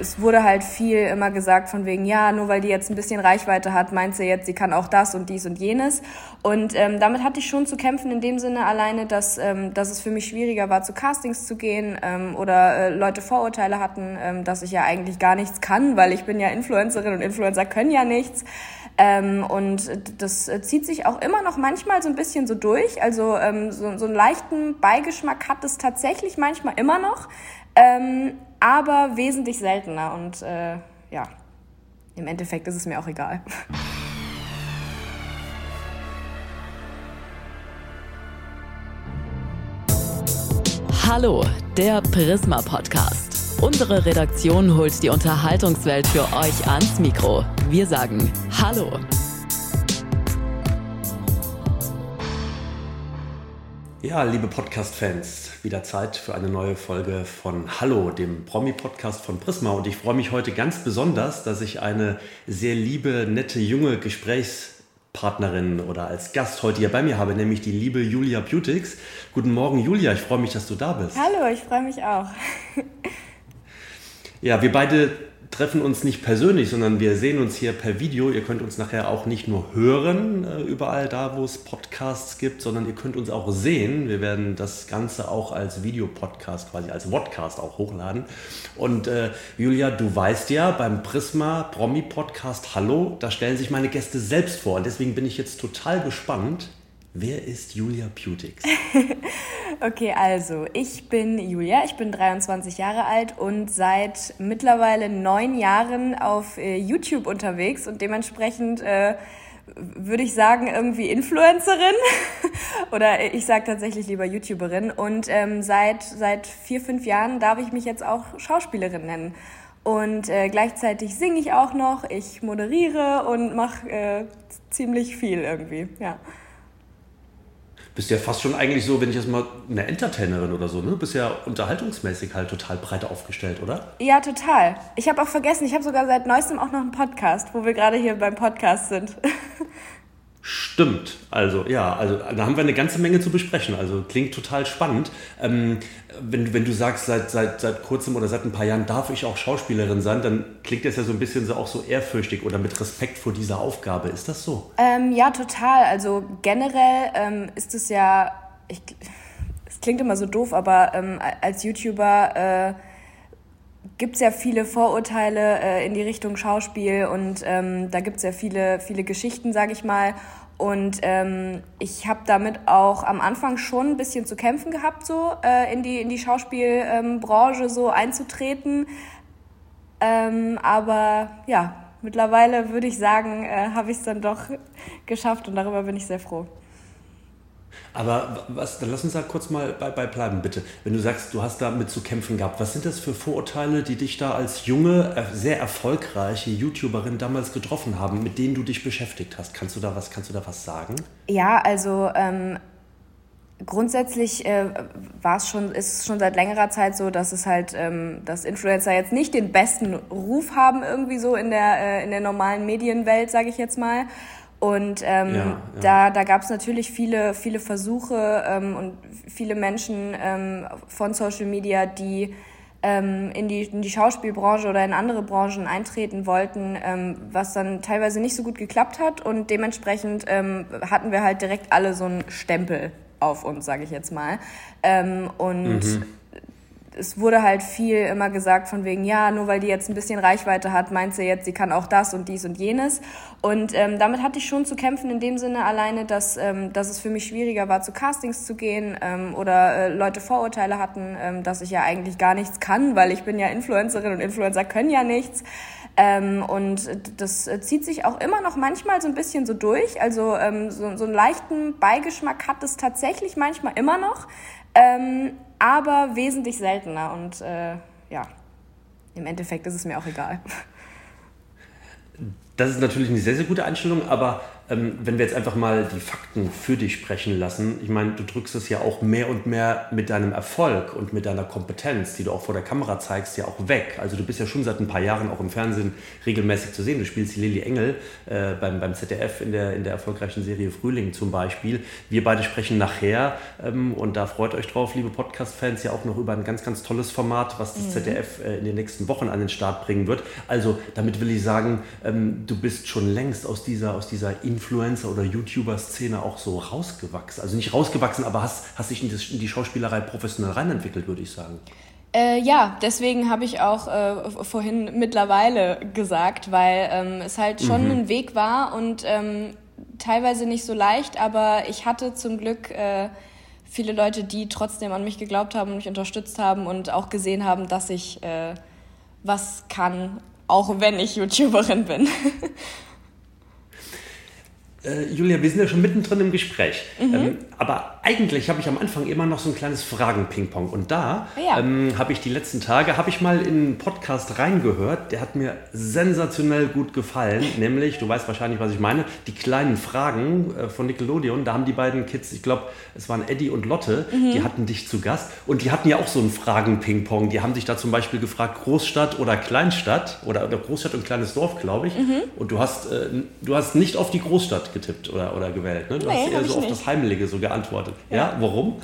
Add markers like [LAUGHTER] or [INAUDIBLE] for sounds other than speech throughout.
Es wurde halt viel immer gesagt von wegen, ja, nur weil die jetzt ein bisschen Reichweite hat, meint sie jetzt, sie kann auch das und dies und jenes. Und ähm, damit hatte ich schon zu kämpfen in dem Sinne alleine, dass, ähm, dass es für mich schwieriger war, zu Castings zu gehen ähm, oder äh, Leute Vorurteile hatten, ähm, dass ich ja eigentlich gar nichts kann, weil ich bin ja Influencerin und Influencer können ja nichts. Ähm, und das zieht sich auch immer noch manchmal so ein bisschen so durch. Also ähm, so, so einen leichten Beigeschmack hat es tatsächlich manchmal immer noch. Ähm, aber wesentlich seltener und äh, ja, im Endeffekt ist es mir auch egal. Hallo, der Prisma Podcast. Unsere Redaktion holt die Unterhaltungswelt für euch ans Mikro. Wir sagen Hallo. Ja, liebe Podcast-Fans, wieder Zeit für eine neue Folge von Hallo, dem Promi-Podcast von Prisma. Und ich freue mich heute ganz besonders, dass ich eine sehr liebe, nette, junge Gesprächspartnerin oder als Gast heute hier bei mir habe, nämlich die liebe Julia Beautix. Guten Morgen, Julia. Ich freue mich, dass du da bist. Hallo, ich freue mich auch. Ja, wir beide treffen uns nicht persönlich, sondern wir sehen uns hier per Video. Ihr könnt uns nachher auch nicht nur hören, äh, überall da, wo es Podcasts gibt, sondern ihr könnt uns auch sehen. Wir werden das Ganze auch als Videopodcast, quasi als Vodcast auch hochladen. Und äh, Julia, du weißt ja, beim Prisma Promi Podcast Hallo, da stellen sich meine Gäste selbst vor. Und deswegen bin ich jetzt total gespannt, Wer ist Julia Putix? [LAUGHS] okay, also ich bin Julia, ich bin 23 Jahre alt und seit mittlerweile neun Jahren auf äh, YouTube unterwegs und dementsprechend äh, würde ich sagen irgendwie Influencerin [LAUGHS] oder ich sage tatsächlich lieber YouTuberin und ähm, seit, seit vier, fünf Jahren darf ich mich jetzt auch Schauspielerin nennen. Und äh, gleichzeitig singe ich auch noch, ich moderiere und mache äh, ziemlich viel irgendwie, ja bist ja fast schon eigentlich so, wenn ich jetzt mal eine Entertainerin oder so, ne? Bist ja unterhaltungsmäßig halt total breit aufgestellt, oder? Ja, total. Ich habe auch vergessen, ich habe sogar seit neuestem auch noch einen Podcast, wo wir gerade hier beim Podcast sind. [LAUGHS] Stimmt. Also ja, also da haben wir eine ganze Menge zu besprechen. Also klingt total spannend. Ähm, wenn, wenn du sagst, seit, seit, seit kurzem oder seit ein paar Jahren darf ich auch Schauspielerin sein, dann klingt das ja so ein bisschen so auch so ehrfürchtig oder mit Respekt vor dieser Aufgabe. Ist das so? Ähm, ja, total. Also generell ähm, ist es ja, es klingt immer so doof, aber ähm, als YouTuber äh, gibt es ja viele Vorurteile äh, in die Richtung Schauspiel und ähm, da gibt es ja viele, viele Geschichten, sage ich mal. Und ähm, ich habe damit auch am Anfang schon ein bisschen zu kämpfen gehabt, so äh, in, die, in die Schauspielbranche ähm, so einzutreten. Ähm, aber ja, mittlerweile würde ich sagen, äh, habe ich es dann doch geschafft und darüber bin ich sehr froh. Aber was, dann lass uns da kurz mal bei, bei bleiben, bitte. Wenn du sagst, du hast damit zu kämpfen gehabt, was sind das für Vorurteile, die dich da als junge, äh, sehr erfolgreiche YouTuberin damals getroffen haben, mit denen du dich beschäftigt hast? Kannst du da was, kannst du da was sagen? Ja, also ähm, grundsätzlich äh, schon, ist es schon seit längerer Zeit so, dass es halt, ähm, dass Influencer jetzt nicht den besten Ruf haben irgendwie so in der äh, in der normalen Medienwelt, sage ich jetzt mal. Und ähm, ja, ja. da, da gab es natürlich viele, viele Versuche ähm, und viele Menschen ähm, von Social Media, die ähm, in, die, in die Schauspielbranche oder in andere Branchen eintreten wollten, ähm, was dann teilweise nicht so gut geklappt hat. Und dementsprechend ähm, hatten wir halt direkt alle so einen Stempel auf uns, sage ich jetzt mal. Und mhm es wurde halt viel immer gesagt von wegen, ja, nur weil die jetzt ein bisschen Reichweite hat, meint sie jetzt, sie kann auch das und dies und jenes. Und ähm, damit hatte ich schon zu kämpfen in dem Sinne alleine, dass, ähm, dass es für mich schwieriger war, zu Castings zu gehen ähm, oder äh, Leute Vorurteile hatten, ähm, dass ich ja eigentlich gar nichts kann, weil ich bin ja Influencerin und Influencer können ja nichts. Ähm, und das zieht sich auch immer noch manchmal so ein bisschen so durch. Also ähm, so, so einen leichten Beigeschmack hat es tatsächlich manchmal immer noch, ähm, aber wesentlich seltener. Und äh, ja, im Endeffekt ist es mir auch egal. Das ist natürlich eine sehr, sehr gute Einstellung, aber ähm, wenn wir jetzt einfach mal die Fakten für dich sprechen lassen, ich meine, du drückst es ja auch mehr und mehr mit deinem Erfolg und mit deiner Kompetenz, die du auch vor der Kamera zeigst, ja auch weg. Also du bist ja schon seit ein paar Jahren auch im Fernsehen regelmäßig zu sehen. Du spielst die Lilly Engel äh, beim, beim ZDF in der, in der erfolgreichen Serie Frühling zum Beispiel. Wir beide sprechen nachher ähm, und da freut euch drauf, liebe Podcast-Fans, ja auch noch über ein ganz, ganz tolles Format, was das mhm. ZDF äh, in den nächsten Wochen an den Start bringen wird. Also damit will ich sagen, ähm, du bist schon längst aus dieser, aus dieser Influencer- oder YouTuber-Szene auch so rausgewachsen? Also nicht rausgewachsen, aber hast, hast dich in, das, in die Schauspielerei professionell reinentwickelt, würde ich sagen. Äh, ja, deswegen habe ich auch äh, vorhin mittlerweile gesagt, weil ähm, es halt schon mhm. ein Weg war und ähm, teilweise nicht so leicht, aber ich hatte zum Glück äh, viele Leute, die trotzdem an mich geglaubt haben und mich unterstützt haben und auch gesehen haben, dass ich äh, was kann, auch wenn ich YouTuberin bin. [LAUGHS] Äh, Julia, wir sind ja schon mittendrin im Gespräch. Mhm. Ähm, aber eigentlich habe ich am Anfang immer noch so ein kleines Fragen-Ping-Pong. Und da ja. ähm, habe ich die letzten Tage, habe ich mal in einen Podcast reingehört, der hat mir sensationell gut gefallen. [LAUGHS] nämlich, du weißt wahrscheinlich, was ich meine, die kleinen Fragen äh, von Nickelodeon. Da haben die beiden Kids, ich glaube, es waren Eddie und Lotte, mhm. die hatten dich zu Gast. Und die hatten ja auch so ein Fragen-Ping-Pong. Die haben sich da zum Beispiel gefragt, Großstadt oder Kleinstadt oder, oder Großstadt und kleines Dorf, glaube ich. Mhm. Und du hast, äh, du hast nicht auf die Großstadt getippt oder, oder gewählt. Ne? Du nee, hast eher so auf nicht. das Heimelige so geantwortet. Ja, ja warum?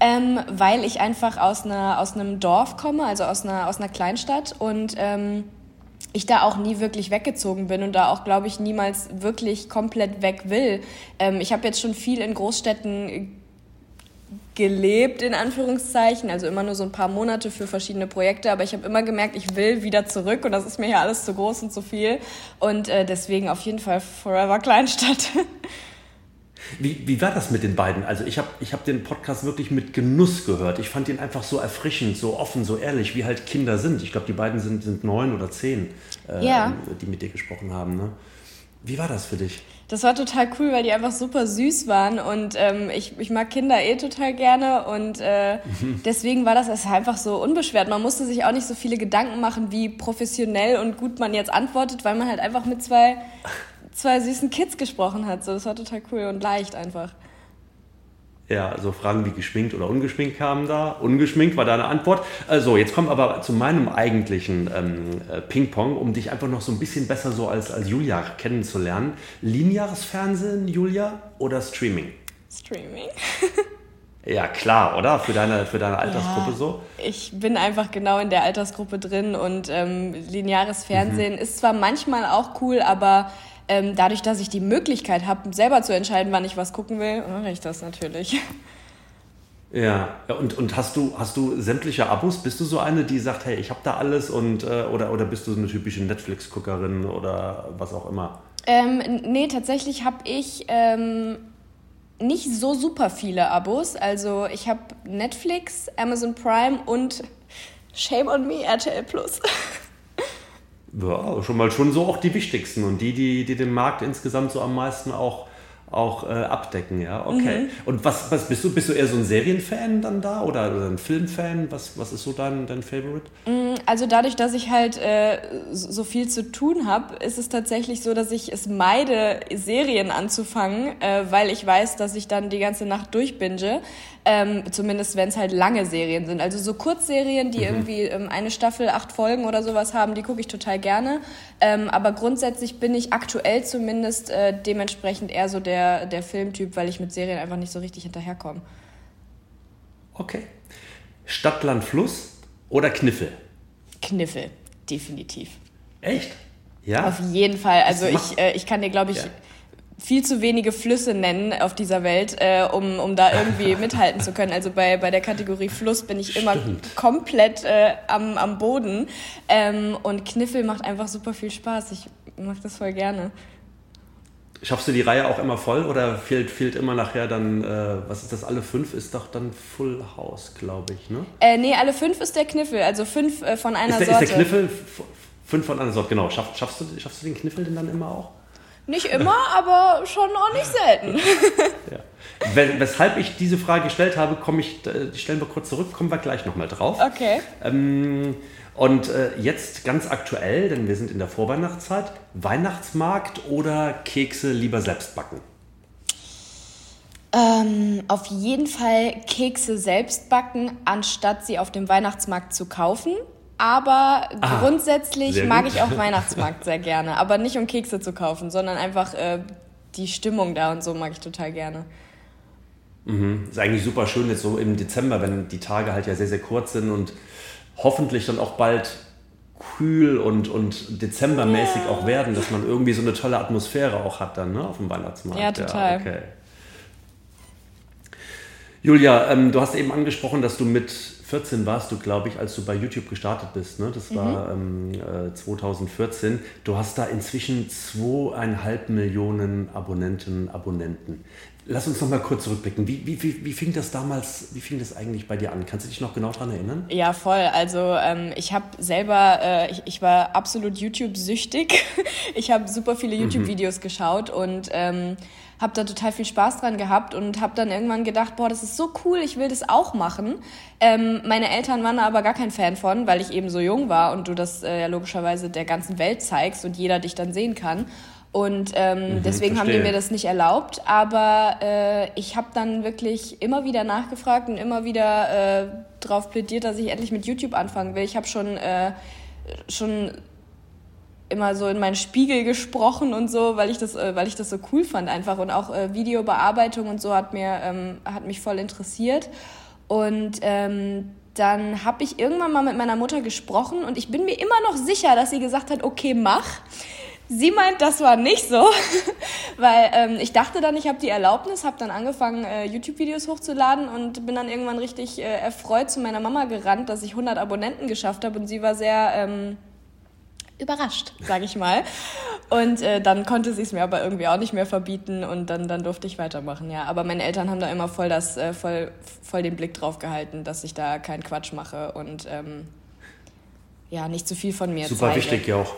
Ähm, weil ich einfach aus, einer, aus einem Dorf komme, also aus einer, aus einer Kleinstadt und ähm, ich da auch nie wirklich weggezogen bin und da auch, glaube ich, niemals wirklich komplett weg will. Ähm, ich habe jetzt schon viel in Großstädten gelebt, in Anführungszeichen, also immer nur so ein paar Monate für verschiedene Projekte, aber ich habe immer gemerkt, ich will wieder zurück und das ist mir ja alles zu groß und zu viel und äh, deswegen auf jeden Fall Forever Kleinstadt. Wie, wie war das mit den beiden? Also ich habe ich hab den Podcast wirklich mit Genuss gehört. Ich fand ihn einfach so erfrischend, so offen, so ehrlich, wie halt Kinder sind. Ich glaube, die beiden sind, sind neun oder zehn, äh, ja. die mit dir gesprochen haben. Ne? Wie war das für dich? Das war total cool, weil die einfach super süß waren und ähm, ich, ich mag Kinder eh total gerne und äh, mhm. deswegen war das einfach so unbeschwert. Man musste sich auch nicht so viele Gedanken machen, wie professionell und gut man jetzt antwortet, weil man halt einfach mit zwei, zwei süßen Kids gesprochen hat. So, das war total cool und leicht einfach. Ja, so Fragen wie geschminkt oder ungeschminkt kamen da. Ungeschminkt war deine Antwort. Also, jetzt kommen aber zu meinem eigentlichen ähm, äh, Ping-Pong, um dich einfach noch so ein bisschen besser so als, als Julia kennenzulernen. Lineares Fernsehen, Julia, oder Streaming? Streaming. [LAUGHS] ja, klar, oder? Für deine, für deine Altersgruppe ja, so? Ich bin einfach genau in der Altersgruppe drin und ähm, lineares Fernsehen mhm. ist zwar manchmal auch cool, aber ähm, dadurch, dass ich die Möglichkeit habe, selber zu entscheiden, wann ich was gucken will, mache ich das natürlich. Ja, und, und hast, du, hast du sämtliche Abos? Bist du so eine, die sagt, hey, ich habe da alles und äh, oder, oder bist du so eine typische Netflix-Guckerin oder was auch immer? Ähm, nee, tatsächlich habe ich ähm, nicht so super viele Abos. Also ich habe Netflix, Amazon Prime und Shame on Me, RTL Plus. Ja, schon mal schon so auch die wichtigsten und die, die, die den Markt insgesamt so am meisten auch auch äh, abdecken, ja. Okay. Mhm. Und was, was bist du? Bist du eher so ein Serienfan dann da oder, oder ein Filmfan? Was, was ist so dein, dein Favorite? Mm, also dadurch, dass ich halt äh, so viel zu tun habe, ist es tatsächlich so, dass ich es meide, Serien anzufangen, äh, weil ich weiß, dass ich dann die ganze Nacht durchbinge. Ähm, zumindest wenn es halt lange Serien sind. Also so Kurzserien, die mhm. irgendwie ähm, eine Staffel, acht Folgen oder sowas haben, die gucke ich total gerne. Ähm, aber grundsätzlich bin ich aktuell zumindest äh, dementsprechend eher so der, der Filmtyp, weil ich mit Serien einfach nicht so richtig hinterherkomme. Okay. Stadt, Land, Fluss oder Kniffel? Kniffel, definitiv. Echt? Ja. Auf jeden Fall. Also ich, äh, ich kann dir, glaube ich, ja viel zu wenige Flüsse nennen auf dieser Welt, äh, um, um da irgendwie [LAUGHS] mithalten zu können. Also bei, bei der Kategorie Fluss bin ich immer Stimmt. komplett äh, am, am Boden. Ähm, und Kniffel macht einfach super viel Spaß. Ich mag das voll gerne. Schaffst du die Reihe auch immer voll oder fehlt, fehlt immer nachher dann, äh, was ist das, alle fünf ist doch dann Full House, glaube ich, ne? Äh, nee, alle fünf ist der Kniffel, also fünf äh, von einer Ist der, Sorte. ist der Kniffel fünf von einer Sorte, genau. Schaff, schaffst, du, schaffst du den Kniffel denn dann immer auch? Nicht immer, aber schon auch nicht selten. Ja. Wes- Weshalb ich diese Frage gestellt habe, komme ich, äh, die stellen wir kurz zurück, kommen wir gleich nochmal drauf. Okay. Ähm, und äh, jetzt ganz aktuell, denn wir sind in der Vorweihnachtszeit, Weihnachtsmarkt oder Kekse lieber selbst backen? Ähm, auf jeden Fall Kekse selbst backen, anstatt sie auf dem Weihnachtsmarkt zu kaufen. Aber grundsätzlich Ah, sehr mag gut. ich auch Weihnachtsmarkt sehr gerne. Aber nicht um Kekse zu kaufen, sondern einfach äh, die Stimmung da und so mag ich total gerne. Ist eigentlich super schön jetzt so im Dezember, wenn die Tage halt ja sehr, sehr kurz sind und hoffentlich dann auch bald kühl und, und dezembermäßig auch werden, dass man irgendwie so eine tolle Atmosphäre auch hat dann ne, auf dem Weihnachtsmarkt. Ja, total. okay. Julia, ähm, du hast eben angesprochen, dass du mit 14 warst du, glaube ich, als du bei YouTube gestartet bist. Ne? Das war ähm, äh, 2014. Du hast da inzwischen zweieinhalb Millionen Abonnenten, Abonnenten. Lass uns noch mal kurz zurückblicken. Wie, wie, wie, wie fing das damals, wie fing das eigentlich bei dir an? Kannst du dich noch genau daran erinnern? Ja, voll. Also ähm, ich habe selber, äh, ich, ich war absolut YouTube-süchtig. [LAUGHS] Ich habe super viele YouTube-Videos geschaut und ähm, habe da total viel Spaß dran gehabt und habe dann irgendwann gedacht, boah, das ist so cool, ich will das auch machen. Ähm, meine Eltern waren da aber gar kein Fan von, weil ich eben so jung war und du das äh, ja logischerweise der ganzen Welt zeigst und jeder dich dann sehen kann. Und ähm, deswegen haben die mir das nicht erlaubt. Aber äh, ich habe dann wirklich immer wieder nachgefragt und immer wieder äh, darauf plädiert, dass ich endlich mit YouTube anfangen will. Ich habe schon, äh, schon immer so in meinen Spiegel gesprochen und so, weil ich das, äh, weil ich das so cool fand einfach. Und auch äh, Videobearbeitung und so hat, mir, ähm, hat mich voll interessiert. Und ähm, dann habe ich irgendwann mal mit meiner Mutter gesprochen und ich bin mir immer noch sicher, dass sie gesagt hat, okay, mach. Sie meint, das war nicht so, [LAUGHS] weil ähm, ich dachte dann, ich habe die Erlaubnis, habe dann angefangen, äh, YouTube-Videos hochzuladen und bin dann irgendwann richtig äh, erfreut zu meiner Mama gerannt, dass ich 100 Abonnenten geschafft habe und sie war sehr ähm, überrascht, sage ich mal. Und äh, dann konnte sie es mir aber irgendwie auch nicht mehr verbieten und dann, dann durfte ich weitermachen, ja. Aber meine Eltern haben da immer voll, das, äh, voll, voll den Blick drauf gehalten, dass ich da keinen Quatsch mache und ähm, ja, nicht zu viel von mir Super zeige. wichtig ja auch.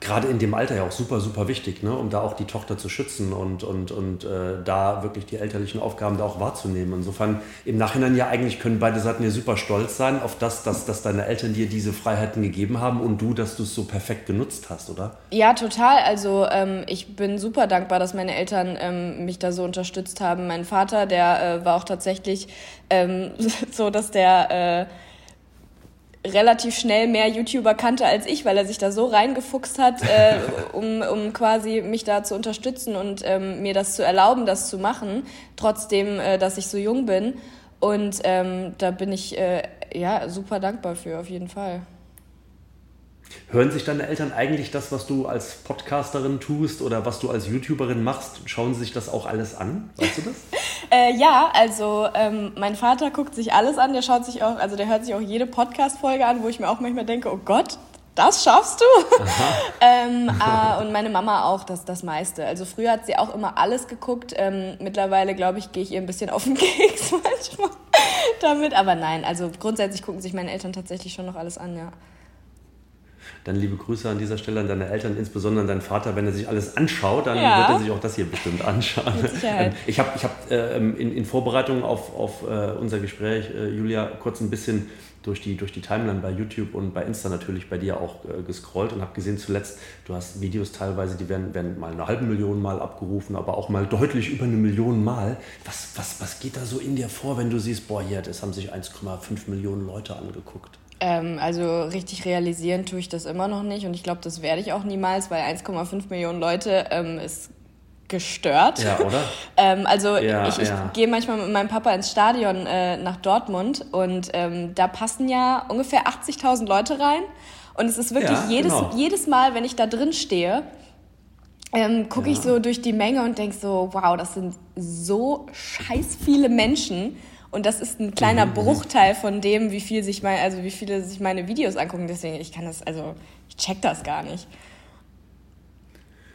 Gerade in dem Alter ja auch super, super wichtig, ne? um da auch die Tochter zu schützen und, und, und äh, da wirklich die elterlichen Aufgaben da auch wahrzunehmen. Insofern im Nachhinein ja eigentlich können beide Seiten ja super stolz sein auf das, dass, dass deine Eltern dir diese Freiheiten gegeben haben und du, dass du es so perfekt genutzt hast, oder? Ja, total. Also ähm, ich bin super dankbar, dass meine Eltern ähm, mich da so unterstützt haben. Mein Vater, der äh, war auch tatsächlich ähm, [LAUGHS] so, dass der äh, relativ schnell mehr YouTuber kannte als ich, weil er sich da so reingefuchst hat, äh, [LAUGHS] um, um quasi mich da zu unterstützen und ähm, mir das zu erlauben, das zu machen, trotzdem, äh, dass ich so jung bin. Und ähm, da bin ich äh, ja super dankbar für, auf jeden Fall. Hören sich deine Eltern eigentlich das, was du als Podcasterin tust oder was du als YouTuberin machst, schauen sie sich das auch alles an? Weißt du das? [LAUGHS] Äh, ja, also ähm, mein Vater guckt sich alles an, der schaut sich auch, also der hört sich auch jede Podcast-Folge an, wo ich mir auch manchmal denke, oh Gott, das schaffst du? [LAUGHS] ähm, äh, und meine Mama auch, das, das meiste. Also früher hat sie auch immer alles geguckt. Ähm, mittlerweile, glaube ich, gehe ich ihr ein bisschen auf den [LAUGHS] Keks manchmal damit. Aber nein, also grundsätzlich gucken sich meine Eltern tatsächlich schon noch alles an, ja. Dann liebe Grüße an dieser Stelle an deine Eltern, insbesondere an deinen Vater. Wenn er sich alles anschaut, dann Ja. wird er sich auch das hier bestimmt anschauen. Ähm, Ich habe ich hab, äh, in, in Vorbereitung auf, auf äh, unser Gespräch, äh, Julia, kurz ein bisschen durch die, durch die Timeline bei YouTube und bei Insta natürlich bei dir auch äh, gescrollt und habe gesehen zuletzt, du hast Videos teilweise, die werden, werden mal eine halbe Million Mal abgerufen, aber auch mal deutlich über eine Million Mal. Was, was, was geht da so in dir vor, wenn du siehst, boah, hier, das haben sich 1,5 Millionen Leute angeguckt? Ähm, also richtig realisieren tue ich das immer noch nicht und ich glaube, das werde ich auch niemals, weil 1,5 Millionen Leute ähm, ist gestört. Ja, oder? [LAUGHS] ähm, also Ja, ich, ich ja. gehe manchmal mit meinem Papa ins Stadion äh, nach Dortmund und ähm, da passen ja ungefähr 80.000 Leute rein und es ist wirklich Ja, jedes, genau. jedes Mal, wenn ich da drin stehe, ähm, gucke ich so durch die Menge und denke so, wow, das sind so scheiß viele Menschen. Und das ist ein kleiner Bruchteil von dem, wie viel sich mein, also wie viele sich meine Videos angucken. Deswegen, ich kann das, also ich check das gar nicht.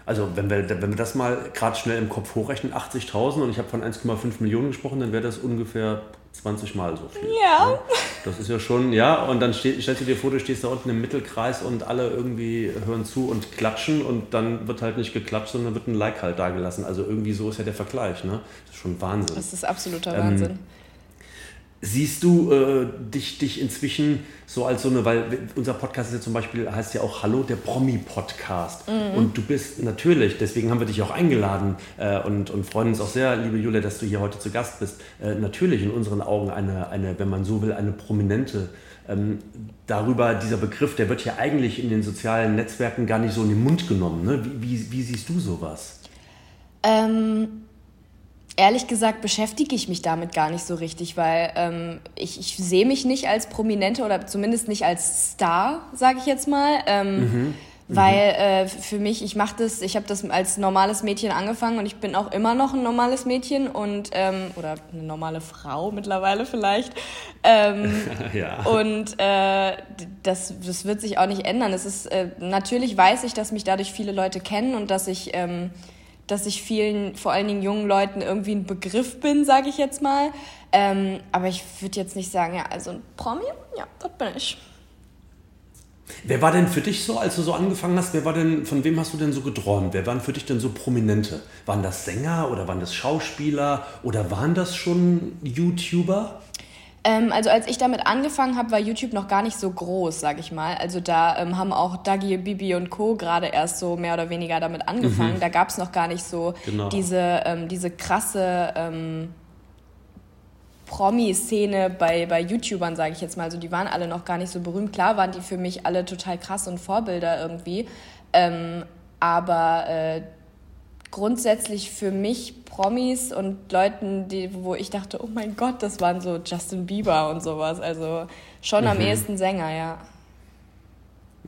Also wenn wir, wenn wir das mal gerade schnell im Kopf hochrechnen, 80.000 und ich habe von 1,5 Millionen gesprochen, dann wäre das ungefähr 20 Mal so viel. Ja. Das ist ja schon, ja, und dann steh, stellst du dir vor, du stehst da unten im Mittelkreis und alle irgendwie hören zu und klatschen und dann wird halt nicht geklatscht, sondern wird ein Like halt da gelassen. Also irgendwie so ist ja der Vergleich, ne? Das ist schon Wahnsinn. Das ist absoluter Wahnsinn. Ähm, Siehst du äh, dich, dich inzwischen so als so eine, weil unser Podcast ist ja zum Beispiel, heißt ja auch Hallo, der Promi-Podcast. Mhm. Und du bist natürlich, deswegen haben wir dich auch eingeladen äh, und, und freuen uns auch sehr, liebe Julia, dass du hier heute zu Gast bist. Äh, natürlich in unseren Augen eine, eine, wenn man so will, eine prominente. Ähm, darüber, dieser Begriff, der wird ja eigentlich in den sozialen Netzwerken gar nicht so in den Mund genommen. Ne? Wie, wie, wie siehst du sowas? Ähm Ehrlich gesagt beschäftige ich mich damit gar nicht so richtig, weil ähm, ich, ich sehe mich nicht als Prominente oder zumindest nicht als Star, sage ich jetzt mal. Ähm, mhm. Weil äh, für mich, ich mache das, ich habe das als normales Mädchen angefangen und ich bin auch immer noch ein normales Mädchen und ähm, oder eine normale Frau mittlerweile vielleicht. Ähm, [LAUGHS] ja. Und äh, das, das wird sich auch nicht ändern. Es ist äh, natürlich weiß ich, dass mich dadurch viele Leute kennen und dass ich ähm, dass ich vielen, vor allen Dingen jungen Leuten irgendwie ein Begriff bin, sage ich jetzt mal. Ähm, aber ich würde jetzt nicht sagen, ja, also ein Promi, ja, das bin ich. Wer war denn für dich so, als du so angefangen hast, wer war denn, von wem hast du denn so geträumt? Wer waren für dich denn so Prominente? Waren das Sänger oder waren das Schauspieler oder waren das schon YouTuber? Ähm, also als ich damit angefangen habe, war YouTube noch gar nicht so groß, sag ich mal. Also da ähm, haben auch Dagi, Bibi und Co. gerade erst so mehr oder weniger damit angefangen. Mhm. Da gab es noch gar nicht so genau. diese, ähm, diese krasse ähm, Promi-Szene bei, bei YouTubern, sage ich jetzt mal. Also die waren alle noch gar nicht so berühmt. Klar waren die für mich alle total krass und Vorbilder irgendwie. Ähm, aber äh, grundsätzlich für mich Promis und Leuten, die, wo ich dachte, oh mein Gott, das waren so Justin Bieber und sowas. Also schon mhm. am ehesten Sänger, ja.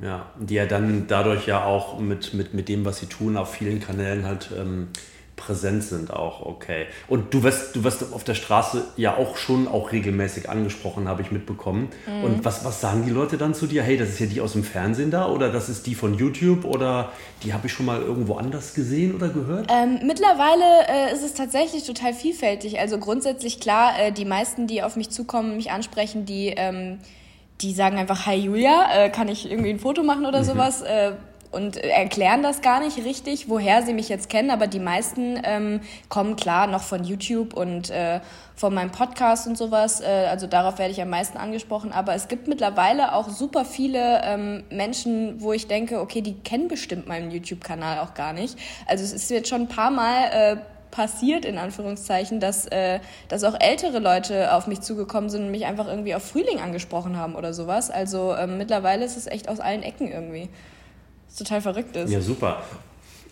Ja, die ja dann dadurch ja auch mit, mit, mit dem, was sie tun, auf vielen Kanälen halt ähm, präsent sind auch, okay. Und du wirst, du wirst auf der Straße ja auch schon auch regelmäßig angesprochen, habe ich mitbekommen. Mhm. Und was, was sagen die Leute dann zu dir? Hey, das ist ja die aus dem Fernsehen da oder das ist die von YouTube oder die habe ich schon mal irgendwo anders gesehen oder gehört? Ähm, mittlerweile äh, ist es tatsächlich total vielfältig. Also grundsätzlich klar, äh, die meisten, die auf mich zukommen, mich ansprechen, die... Ähm, die sagen einfach, hi Julia, äh, kann ich irgendwie ein Foto machen oder mhm. sowas? Und erklären das gar nicht richtig, woher sie mich jetzt kennen, aber die meisten ähm, kommen klar noch von YouTube und äh, von meinem Podcast und sowas. Äh, also darauf werde ich am meisten angesprochen. Aber es gibt mittlerweile auch super viele ähm, Menschen, wo ich denke, okay, die kennen bestimmt meinen YouTube-Kanal auch gar nicht. Also es ist jetzt schon ein paar Mal äh, passiert, in Anführungszeichen, dass, äh, dass auch ältere Leute auf mich zugekommen sind und mich einfach irgendwie auf Frühling angesprochen haben oder sowas. Also ähm, mittlerweile ist es echt aus allen Ecken irgendwie total verrückt ist. Ja, super.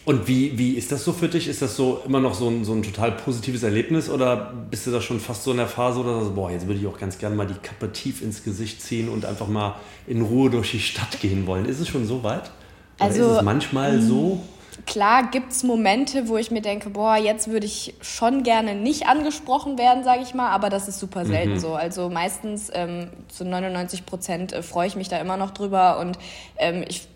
Und wie, wie ist das so für dich? Ist das so immer noch so ein, so ein total positives Erlebnis oder bist du da schon fast so in der Phase oder so, boah, jetzt würde ich auch ganz gerne mal die Kappe tief ins Gesicht ziehen und einfach mal in Ruhe durch die Stadt gehen wollen? Ist es schon so weit? Oder also, ist es manchmal so? Klar gibt es Momente, wo ich mir denke, boah, jetzt würde ich schon gerne nicht angesprochen werden, sage ich mal, aber das ist super selten mhm. so. Also meistens ähm, zu 99 Prozent äh, freue ich mich da immer noch drüber und ähm, ich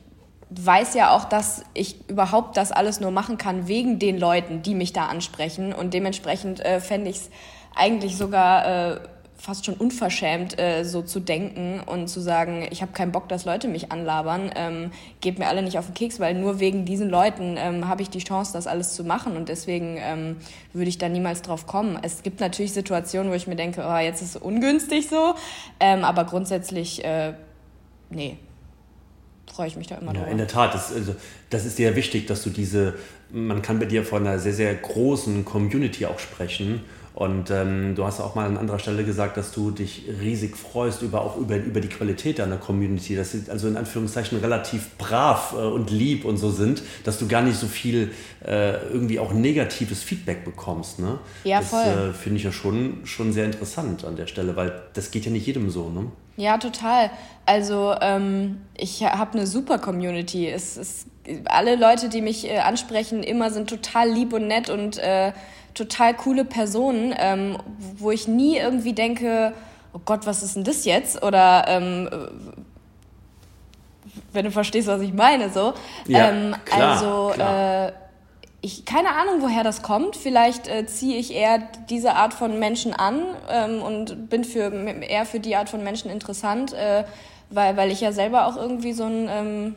weiß ja auch, dass ich überhaupt das alles nur machen kann wegen den Leuten, die mich da ansprechen. Und dementsprechend äh, fände ich es eigentlich sogar äh, fast schon unverschämt, äh, so zu denken und zu sagen, ich habe keinen Bock, dass Leute mich anlabern, ähm, geht mir alle nicht auf den Keks, weil nur wegen diesen Leuten ähm, habe ich die Chance, das alles zu machen und deswegen ähm, würde ich da niemals drauf kommen. Es gibt natürlich Situationen, wo ich mir denke, oh, jetzt ist es ungünstig so, ähm, aber grundsätzlich, äh, nee, freue ich mich da immer ja, In der Tat, das, also, das ist dir wichtig, dass du diese, man kann bei dir von einer sehr, sehr großen Community auch sprechen. Und ähm, du hast auch mal an anderer Stelle gesagt, dass du dich riesig freust über auch über, über die Qualität deiner Community, dass sie also in Anführungszeichen relativ brav äh, und lieb und so sind, dass du gar nicht so viel äh, irgendwie auch negatives Feedback bekommst. Ne? Ja, das, voll. äh, finde ich ja schon, schon sehr interessant an der Stelle, weil das geht ja nicht jedem so. Ne? Ja, total. Also ähm, ich habe eine super Community. Es ist alle Leute, die mich äh, ansprechen, immer sind total lieb und nett und äh, total coole Personen, ähm, wo ich nie irgendwie denke, oh Gott, was ist denn das jetzt? Oder ähm, wenn du verstehst, was ich meine, so. Ja, ähm, klar, also klar. Äh, ich keine Ahnung, woher das kommt. Vielleicht äh, ziehe ich eher diese Art von Menschen an ähm, und bin für eher für die Art von Menschen interessant, äh, weil, weil ich ja selber auch irgendwie so ein ähm,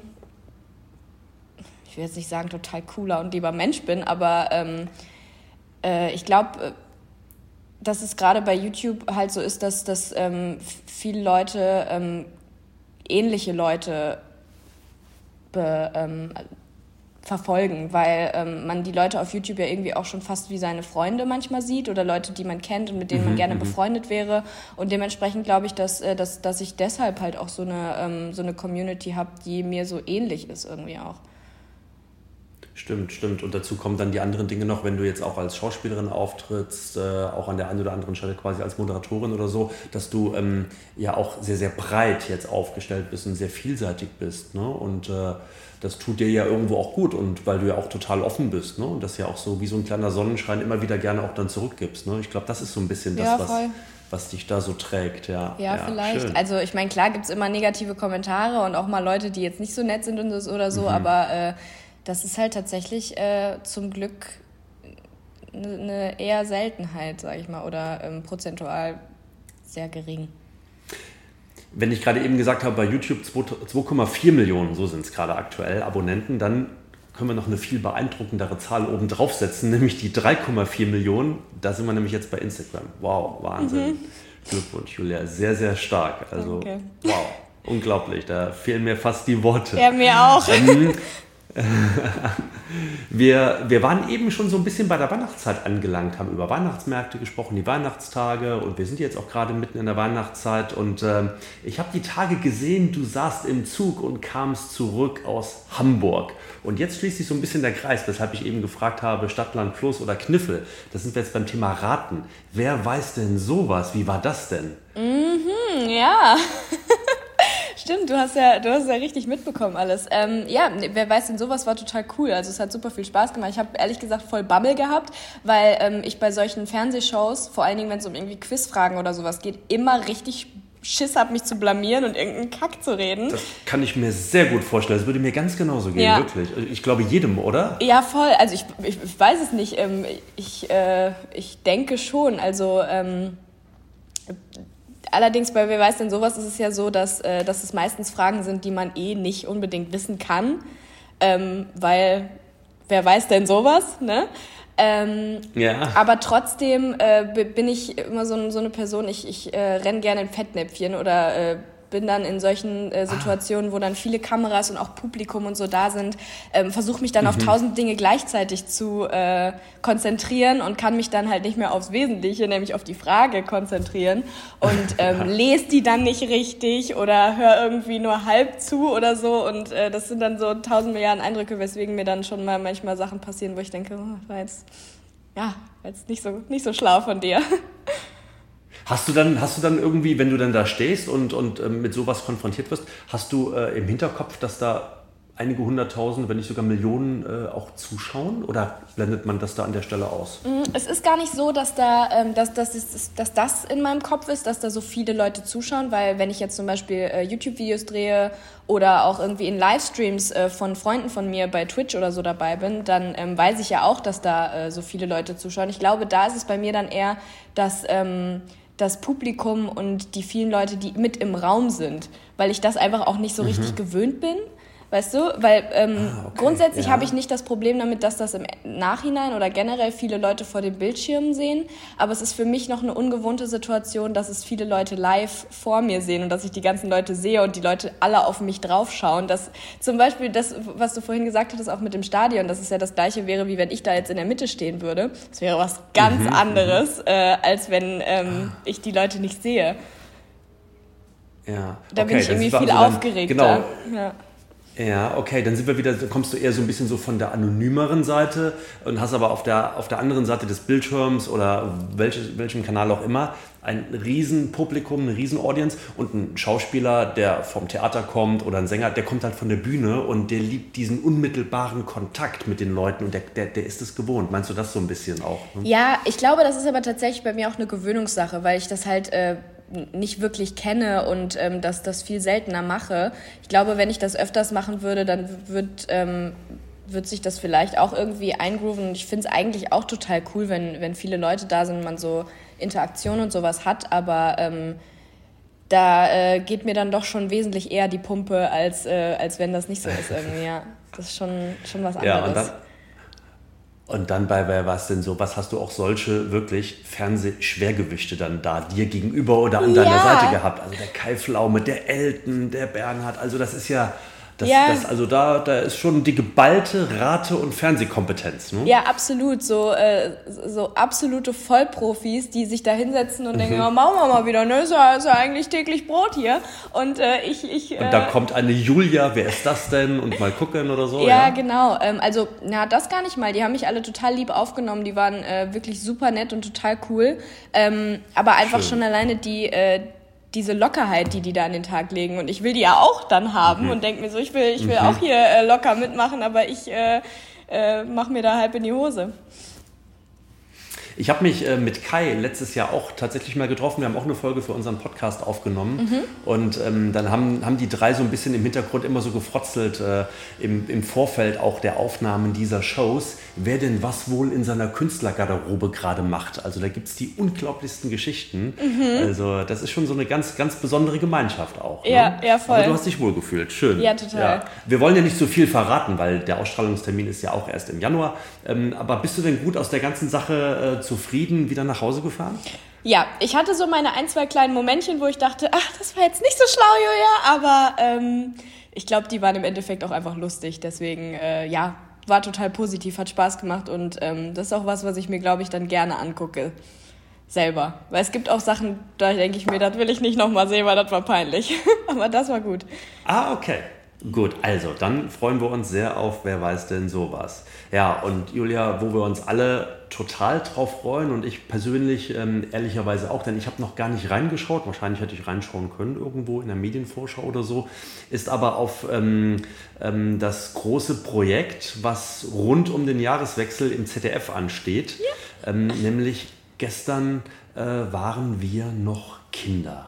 ich will jetzt nicht sagen total cooler und lieber Mensch bin, aber ähm, äh, ich glaube, dass es gerade bei YouTube halt so ist, dass, dass ähm, viele Leute ähm, ähnliche Leute be, ähm, verfolgen, weil ähm, man die Leute auf YouTube ja irgendwie auch schon fast wie seine Freunde manchmal sieht oder Leute, die man kennt und mit denen man gerne befreundet wäre. Und dementsprechend glaube ich, dass, äh, dass, dass ich deshalb halt auch so eine, ähm, so eine Community habe, die mir so ähnlich ist irgendwie auch. Stimmt, stimmt. Und dazu kommen dann die anderen Dinge noch, wenn du jetzt auch als Schauspielerin auftrittst, äh, auch an der einen oder anderen Stelle quasi als Moderatorin oder so, dass du ähm, ja auch sehr, sehr breit jetzt aufgestellt bist und sehr vielseitig bist. Ne? Und äh, das tut dir ja irgendwo auch gut und weil du ja auch total offen bist ne? und das ja auch so wie so ein kleiner Sonnenschein immer wieder gerne auch dann zurückgibst. Ne? Ich glaube, das ist so ein bisschen das, Ja, was, was dich da so trägt. Ja, Ja, vielleicht. schön. Also ich meine, klar gibt's immer negative Kommentare und auch mal Leute, die jetzt nicht so nett sind und das oder so, aber äh, das ist halt tatsächlich äh, zum Glück eine ne eher Seltenheit, sage ich mal, oder ähm, prozentual sehr gering. Wenn ich gerade eben gesagt habe, bei YouTube 2,4 Millionen, so sind es gerade aktuell, Abonnenten, dann können wir noch eine viel beeindruckendere Zahl oben draufsetzen, nämlich die 3,4 Millionen. Da sind wir nämlich jetzt bei Instagram. Wow, Wahnsinn. Glückwunsch, Julia. Sehr, sehr stark. Also, Danke. wow, unglaublich. Da fehlen mir fast die Worte. Ja, mir auch. [LAUGHS] [LAUGHS] Wir, wir waren eben schon so ein bisschen bei der Weihnachtszeit angelangt, haben über Weihnachtsmärkte gesprochen, die Weihnachtstage und wir sind jetzt auch gerade mitten in der Weihnachtszeit und ähm, ich habe die Tage gesehen, du saßt im Zug und kamst zurück aus Hamburg. Und jetzt schließt sich so ein bisschen der Kreis, weshalb ich eben gefragt habe, Stadt, Land, Fluss oder Kniffel. Das sind wir jetzt beim Thema Raten. Wer weiß denn sowas? Wie war das denn? Ja. [LAUGHS] Stimmt, du hast ja, du hast ja richtig mitbekommen alles. Ähm, ja, wer weiß denn, sowas war total cool. Also es hat super viel Spaß gemacht. Ich habe ehrlich gesagt voll Bammel gehabt, weil ähm, ich bei solchen Fernsehshows, vor allen Dingen wenn es um irgendwie Quizfragen oder sowas geht, immer richtig Schiss hab, mich zu blamieren und irgendeinen Kack zu reden. Das kann ich mir sehr gut vorstellen. Das würde mir ganz genauso gehen, Ja. wirklich. Ich glaube jedem, oder? Ja, voll. Also ich, ich, ich weiß es nicht. Ähm, ich, äh, ich denke schon. Also ähm, allerdings bei Wer weiß denn sowas ist es ja so, dass, äh, dass es meistens Fragen sind, die man eh nicht unbedingt wissen kann. Ähm, weil wer weiß denn sowas, ne? Ähm, Ja. aber trotzdem äh, bin ich immer so, so eine Person, ich, ich äh, renne gerne in Fettnäpfchen oder äh, bin dann in solchen äh, Situationen, wo dann viele Kameras und auch Publikum und so da sind, ähm, versuche mich dann auf tausend Dinge gleichzeitig zu äh, konzentrieren und kann mich dann halt nicht mehr aufs Wesentliche, nämlich auf die Frage konzentrieren und [LAUGHS] ähm, lese die dann nicht richtig oder höre irgendwie nur halb zu oder so und äh, das sind dann so tausend Milliarden Eindrücke, weswegen mir dann schon mal manchmal Sachen passieren, wo ich denke, oh, war jetzt ja, war jetzt nicht so, nicht so schlau von dir. [LAUGHS] Hast du dann, hast du dann irgendwie, wenn du dann da stehst und, und ähm, mit sowas konfrontiert wirst, hast du äh, im Hinterkopf, dass da einige hunderttausend, wenn nicht sogar Millionen äh, auch zuschauen? Oder blendet man das da an der Stelle aus? Es ist gar nicht so, dass, da, ähm, dass, dass, es- dass das in meinem Kopf ist, dass da so viele Leute zuschauen, weil wenn ich jetzt zum Beispiel äh, YouTube-Videos drehe oder auch irgendwie in Livestreams äh, von Freunden von mir bei Twitch oder so dabei bin, dann ähm, weiß ich ja auch, dass da äh, so viele Leute zuschauen. Ich glaube, da ist es bei mir dann eher, dass ähm, das Publikum und die vielen Leute, die mit im Raum sind, weil ich das einfach auch nicht so richtig gewöhnt bin. Weißt du? Weil ähm, Ah, okay, grundsätzlich ja. habe ich nicht das Problem damit, dass das im Nachhinein oder generell viele Leute vor den Bildschirmen sehen. Aber es ist für mich noch eine ungewohnte Situation, dass es viele Leute live vor mir sehen und dass ich die ganzen Leute sehe und die Leute alle auf mich draufschauen. Das, zum Beispiel das, was du vorhin gesagt hattest, auch mit dem Stadion, dass es ja das gleiche wäre, wie wenn ich da jetzt in der Mitte stehen würde. Das wäre was ganz Mhm, anderes, äh, als wenn ähm, ich die Leute nicht sehe. Ja. Da bin okay, ich das irgendwie viel also aufgeregter. Genau. Ja. Ja, okay, dann sind wir wieder, kommst du eher so ein bisschen so von der anonymeren Seite und hast aber auf der, auf der anderen Seite des Bildschirms oder welches, welchem Kanal auch immer ein riesen Publikum, eine riesen Audience und ein Schauspieler, der vom Theater kommt oder ein Sänger, der kommt halt von der Bühne und der liebt diesen unmittelbaren Kontakt mit den Leuten und der, der, der ist es gewohnt. Meinst du das so ein bisschen auch? Ne? Ja, ich glaube, das ist aber tatsächlich bei mir auch eine Gewöhnungssache, weil ich das halt äh, nicht wirklich kenne und ähm, das, das viel seltener mache. Ich glaube, wenn ich das öfters machen würde, dann wird, ähm, wird sich das vielleicht auch irgendwie eingrooven. Und ich finde es eigentlich auch total cool, wenn, wenn viele Leute da sind und man so Interaktion und sowas hat, aber ähm, da äh, geht mir dann doch schon wesentlich eher die Pumpe, als, äh, als wenn das nicht so ist [LAUGHS] irgendwie. Ja, das ist schon, schon was anderes. Ja, und dann, bei Wer war's denn so? Was hast du auch solche wirklich Fernsehschwergewichte dann da dir gegenüber oder an deiner Ja. Seite gehabt? Also der Kai Pflaume, der Elton, der Bernhard. Also das ist ja, das, Ja. das, also da, da ist schon die geballte Rate- und Fernsehkompetenz. Ne? Ja, absolut. So, äh, so absolute Vollprofis, die sich da hinsetzen und Mhm. denken, ja, machen wir mal wieder, ne? Ist ja, ist ja eigentlich täglich Brot hier. Und äh, ich, ich. Und da äh, kommt eine Julia, wer ist das denn? Und mal gucken oder so. ja, Ja, genau. Ähm, also, na, das gar nicht mal. Die haben mich alle total lieb aufgenommen. Die waren äh, wirklich super nett und total cool. Ähm, aber einfach Schön. schon alleine die, äh, diese Lockerheit, die die da an den Tag legen. Und ich will die ja auch dann haben Mhm. und denke mir so, ich will, ich will auch hier äh, locker mitmachen, aber ich äh, äh, mach mir da halb in die Hose. Ich habe mich äh, mit Kai letztes Jahr auch tatsächlich mal getroffen. Wir haben auch eine Folge für unseren Podcast aufgenommen. Und ähm, dann haben, haben die drei so ein bisschen im Hintergrund immer so gefrotzelt, äh, im, im Vorfeld auch der Aufnahmen dieser Shows, wer denn was wohl in seiner Künstlergarderobe gerade macht. Also da gibt es die unglaublichsten Geschichten. Also das ist schon so eine ganz, ganz besondere Gemeinschaft auch. Ne? Ja, ja, voll. Aber du hast dich wohlgefühlt. Schön. Ja, total. Wir wollen ja nicht so viel verraten, weil der Ausstrahlungstermin ist ja auch erst im Januar. Ähm, aber bist du denn gut aus der ganzen Sache äh, zufrieden wieder nach Hause gefahren? Ja, ich hatte so meine ein, zwei kleinen Momentchen, wo ich dachte, ach, das war jetzt nicht so schlau, Julia, aber ähm, ich glaube, die waren im Endeffekt auch einfach lustig. Deswegen, äh, ja, war total positiv, hat Spaß gemacht und ähm, das ist auch was, was ich mir, glaube ich, dann gerne angucke. Selber. Weil es gibt auch Sachen, da denke ich mir, das will ich nicht nochmal sehen, weil das war peinlich. [LAUGHS] aber das war gut. Ah, okay. Gut, also dann freuen wir uns sehr auf Wer weiß denn sowas. Ja, und Julia, wo wir uns alle total drauf freuen und ich persönlich ähm, ehrlicherweise auch, denn ich habe noch gar nicht reingeschaut, wahrscheinlich hätte ich reinschauen können irgendwo in der Medienvorschau oder so, ist aber auf ähm, ähm, das große Projekt, was rund um den Jahreswechsel im ZDF ansteht, ähm, nämlich gestern äh, waren wir noch Kinder.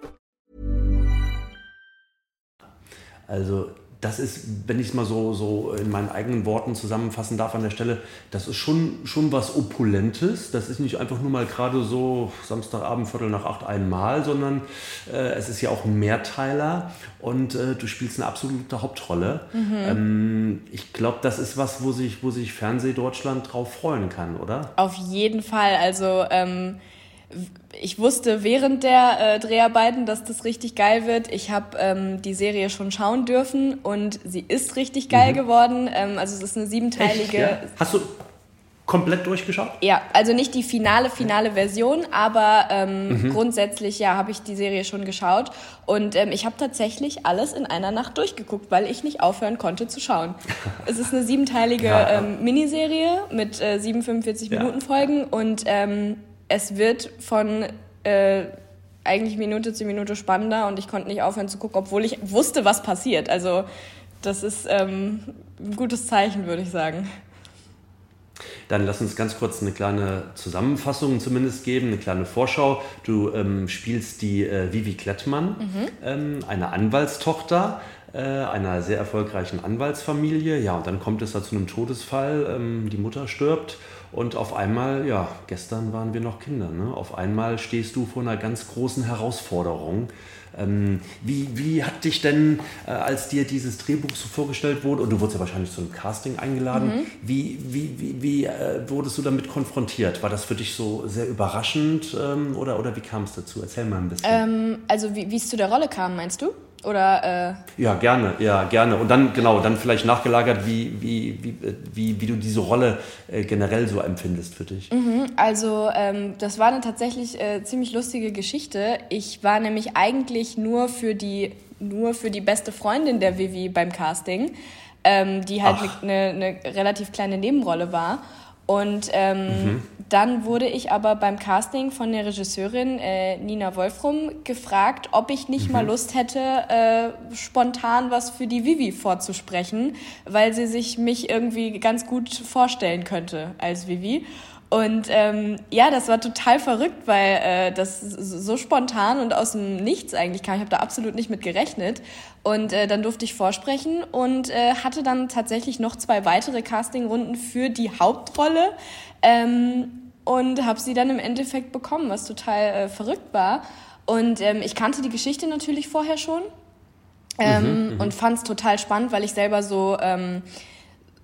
Also das ist, wenn ich es mal so, so in meinen eigenen Worten zusammenfassen darf an der Stelle, das ist schon, schon was Opulentes. Das ist nicht einfach nur mal gerade so Samstagabend, Viertel nach acht einmal, sondern äh, es ist ja auch ein Mehrteiler und äh, du spielst eine absolute Hauptrolle. Ähm, ich glaube, das ist was, wo sich, wo sich Fernsehdeutschland drauf freuen kann, oder? Auf jeden Fall. Also ähm, ich wusste während der äh, Dreharbeiten, dass das richtig geil wird. Ich habe ähm, die Serie schon schauen dürfen und sie ist richtig geil geworden. Ähm, also es ist eine siebenteilige. ja? Hast du komplett durchgeschaut? Ja, also nicht die finale, finale Version, aber ähm, grundsätzlich ja, habe ich die Serie schon geschaut und ähm, ich habe tatsächlich alles in einer Nacht durchgeguckt, weil ich nicht aufhören konnte zu schauen. [LAUGHS] es ist eine siebenteilige Ja, ja. ähm, Miniserie mit äh, 7 45 Ja. Minuten Folgen und ähm, es wird von äh, eigentlich Minute zu Minute spannender und ich konnte nicht aufhören zu gucken, obwohl ich wusste, was passiert. Also das ist ähm, ein gutes Zeichen, würde ich sagen. Dann lass uns ganz kurz eine kleine Zusammenfassung zumindest geben, eine kleine Vorschau. Du ähm, spielst die äh, Vivi Klettmann, mhm. ähm, eine Anwaltstochter äh, einer sehr erfolgreichen Anwaltsfamilie. Ja, und dann kommt es da zu einem Todesfall. Ähm, die Mutter stirbt und auf einmal, ja, gestern waren wir noch Kinder. Ne? Auf einmal stehst du vor einer ganz großen Herausforderung. Ähm, wie, wie hat dich denn, äh, als dir dieses Drehbuch so vorgestellt wurde, und du wurdest ja wahrscheinlich zu einem Casting eingeladen, mhm. wie, wie, wie, wie äh, wurdest du damit konfrontiert? War das für dich so sehr überraschend ähm, oder, oder wie kam es dazu? Erzähl mal ein bisschen. Ähm, also wie es zu der Rolle kam, meinst du? Oder, äh ja, gerne, ja, gerne. Und dann, genau, dann vielleicht nachgelagert, wie, wie, wie, wie, wie du diese Rolle äh, generell so empfindest für dich. Mhm, also, ähm, das war eine tatsächlich äh, ziemlich lustige Geschichte. Ich war nämlich eigentlich nur für die, nur für die beste Freundin der Vivi beim Casting, ähm, die halt eine, eine relativ kleine Nebenrolle war. Und ähm, mhm. dann wurde ich aber beim Casting von der Regisseurin äh, Nina Wolfrum gefragt, ob ich nicht mhm. mal Lust hätte, äh, spontan was für die Vivi vorzusprechen, weil sie sich mich irgendwie ganz gut vorstellen könnte als Vivi. Und ähm, ja, das war total verrückt, weil äh, das so spontan und aus dem Nichts eigentlich kam. Ich habe da absolut nicht mit gerechnet. Und äh, dann durfte ich vorsprechen und äh, hatte dann tatsächlich noch zwei weitere Castingrunden für die Hauptrolle. Ähm, und habe sie dann im Endeffekt bekommen, was total äh, verrückt war. Und ähm, ich kannte die Geschichte natürlich vorher schon ähm, mhm, mhm. und fand es total spannend, weil ich selber so... Ähm,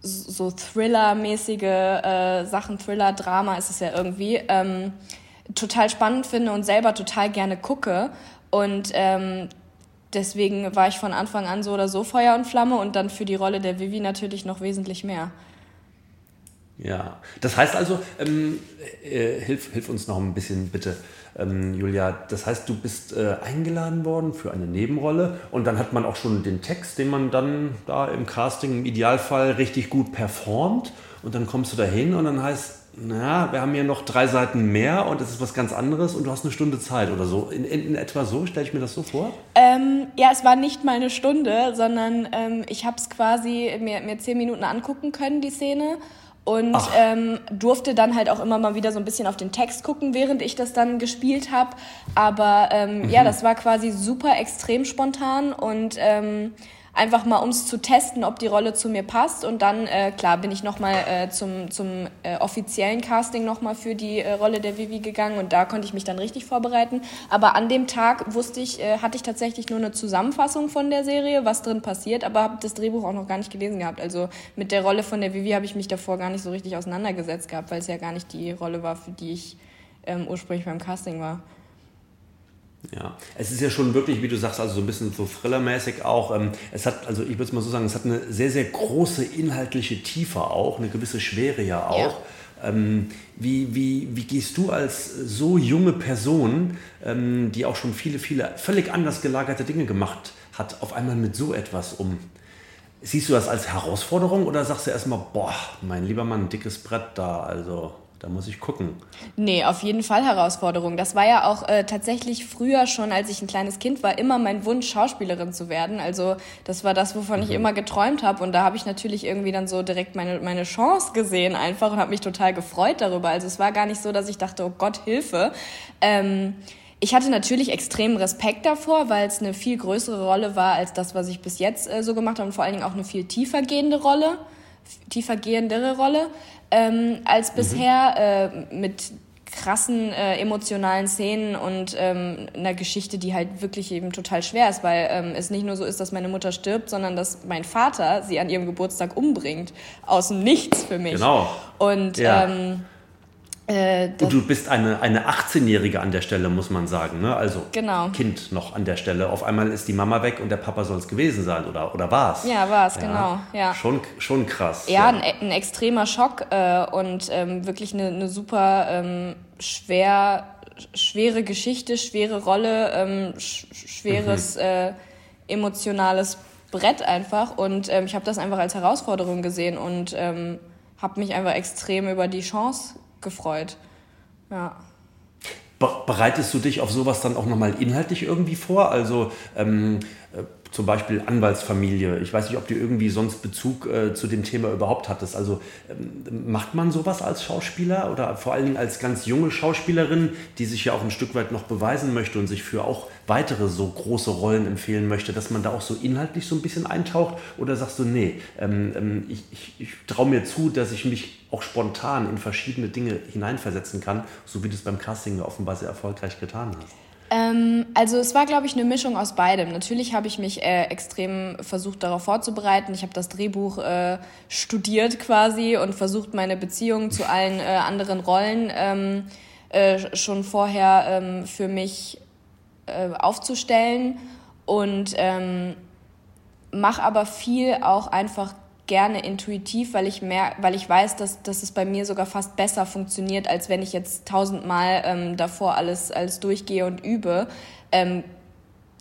so Thriller-mäßige äh, Sachen, Thriller, Drama ist es ja irgendwie, ähm, total spannend finde und selber total gerne gucke. Und ähm, deswegen war ich von Anfang an so oder so Feuer und Flamme und dann für die Rolle der Vivi natürlich noch wesentlich mehr. Ja, das heißt also, ähm, äh, hilf, hilf uns noch ein bisschen bitte ähm, Julia, das heißt, du bist äh, eingeladen worden für eine Nebenrolle und dann hat man auch schon den Text, den man dann da im Casting im Idealfall richtig gut performt und dann kommst du da hin und dann heißt, na, wir haben hier noch drei Seiten mehr und es ist was ganz anderes und du hast eine Stunde Zeit oder so. In, in, in etwa so, stelle ich mir das so vor? Ähm, ja, es war nicht mal eine Stunde, sondern ähm, ich habe es quasi mir, mir zehn Minuten angucken können, die Szene und ähm, durfte dann halt auch immer mal wieder so ein bisschen auf den Text gucken, während ich das dann gespielt habe. Aber ähm, mhm. ja, das war quasi super extrem spontan und ähm, einfach mal um es zu testen, ob die Rolle zu mir passt. Und dann, äh, klar, bin ich nochmal äh, zum, zum äh, offiziellen Casting nochmal für die äh, Rolle der Vivi gegangen und da konnte ich mich dann richtig vorbereiten. Aber an dem Tag wusste ich, äh, hatte ich tatsächlich nur eine Zusammenfassung von der Serie, was drin passiert, aber habe das Drehbuch auch noch gar nicht gelesen gehabt. Also mit der Rolle von der Vivi habe ich mich davor gar nicht so richtig auseinandergesetzt gehabt, weil es ja gar nicht die Rolle war, für die ich ähm, ursprünglich beim Casting war. Ja, es ist ja schon wirklich, wie du sagst, also so ein bisschen so thrillermäßig auch. Ähm, es hat, also ich würde es mal so sagen, es hat eine sehr, sehr große inhaltliche Tiefe auch, eine gewisse Schwere ja auch. Ja. Ähm, wie, wie, wie gehst du als so junge Person, ähm, die auch schon viele, viele völlig anders gelagerte Dinge gemacht hat, auf einmal mit so etwas um? Siehst du das als Herausforderung oder sagst du erstmal, boah, mein lieber Mann, dickes Brett da, also da muss ich gucken. Nee, auf jeden Fall Herausforderung. Das war ja auch äh, tatsächlich früher schon, als ich ein kleines Kind war, immer mein Wunsch, Schauspielerin zu werden. Also das war das, wovon mhm. ich immer geträumt habe. Und da habe ich natürlich irgendwie dann so direkt meine, meine Chance gesehen einfach und habe mich total gefreut darüber. Also es war gar nicht so, dass ich dachte, oh Gott, Hilfe. Ähm, ich hatte natürlich extremen Respekt davor, weil es eine viel größere Rolle war als das, was ich bis jetzt äh, so gemacht habe und vor allen Dingen auch eine viel tiefer gehende Rolle, tiefer gehendere Rolle ähm, als mhm. bisher äh, mit krassen äh, emotionalen Szenen und ähm, einer Geschichte, die halt wirklich eben total schwer ist, weil ähm, es nicht nur so ist, dass meine Mutter stirbt, sondern dass mein Vater sie an ihrem Geburtstag umbringt. Aus dem Nichts für mich. Genau. Und ja. ähm, äh, und du bist eine, eine 18-Jährige an der Stelle, muss man sagen. Ne? Also genau. Kind noch an der Stelle. Auf einmal ist die Mama weg und der Papa soll es gewesen sein oder, oder war es? Ja, war es, ja. genau. Ja. Schon, schon krass. Ja, ja. Ein, ein, extremer Schock äh, und ähm, wirklich eine, eine super ähm, schwer, schwere Geschichte, schwere Rolle, ähm, sch schweres mhm. äh, emotionales Brett einfach. Und ähm, ich habe das einfach als Herausforderung gesehen und ähm, habe mich einfach extrem über die Chance gefreut. Ja. bereitest du dich auf sowas dann auch nochmal inhaltlich irgendwie vor? Also ähm, äh, zum Beispiel Anwaltsfamilie. Ich weiß nicht, ob du irgendwie sonst Bezug äh, zu dem Thema überhaupt hattest. Also ähm, macht man sowas als Schauspieler oder vor allen Dingen als ganz junge Schauspielerin, die sich ja auch ein Stück weit noch beweisen möchte und sich für auch weitere so große Rollen empfehlen möchte, dass man da auch so inhaltlich so ein bisschen eintaucht? Oder sagst du, nee, ähm, ähm ich, ich, ich traue mir zu, dass ich mich auch spontan in verschiedene Dinge hineinversetzen kann, so wie du es beim Casting offenbar sehr erfolgreich getan hast? Ähm, also es war, glaube ich, eine Mischung aus beidem. Natürlich habe ich mich äh, extrem versucht, darauf vorzubereiten. Ich habe das Drehbuch äh, studiert quasi und versucht, meine Beziehungen zu allen äh, anderen Rollen ähm, äh, schon vorher ähm, für mich äh, aufzustellen und ähm, mache aber viel auch einfach gerne intuitiv, weil ich mehr, weil ich weiß, dass, dass es bei mir sogar fast besser funktioniert, als wenn ich jetzt tausendmal ähm, davor alles, alles durchgehe und übe. Ähm,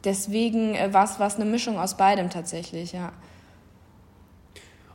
deswegen äh, war es eine Mischung aus beidem tatsächlich, ja.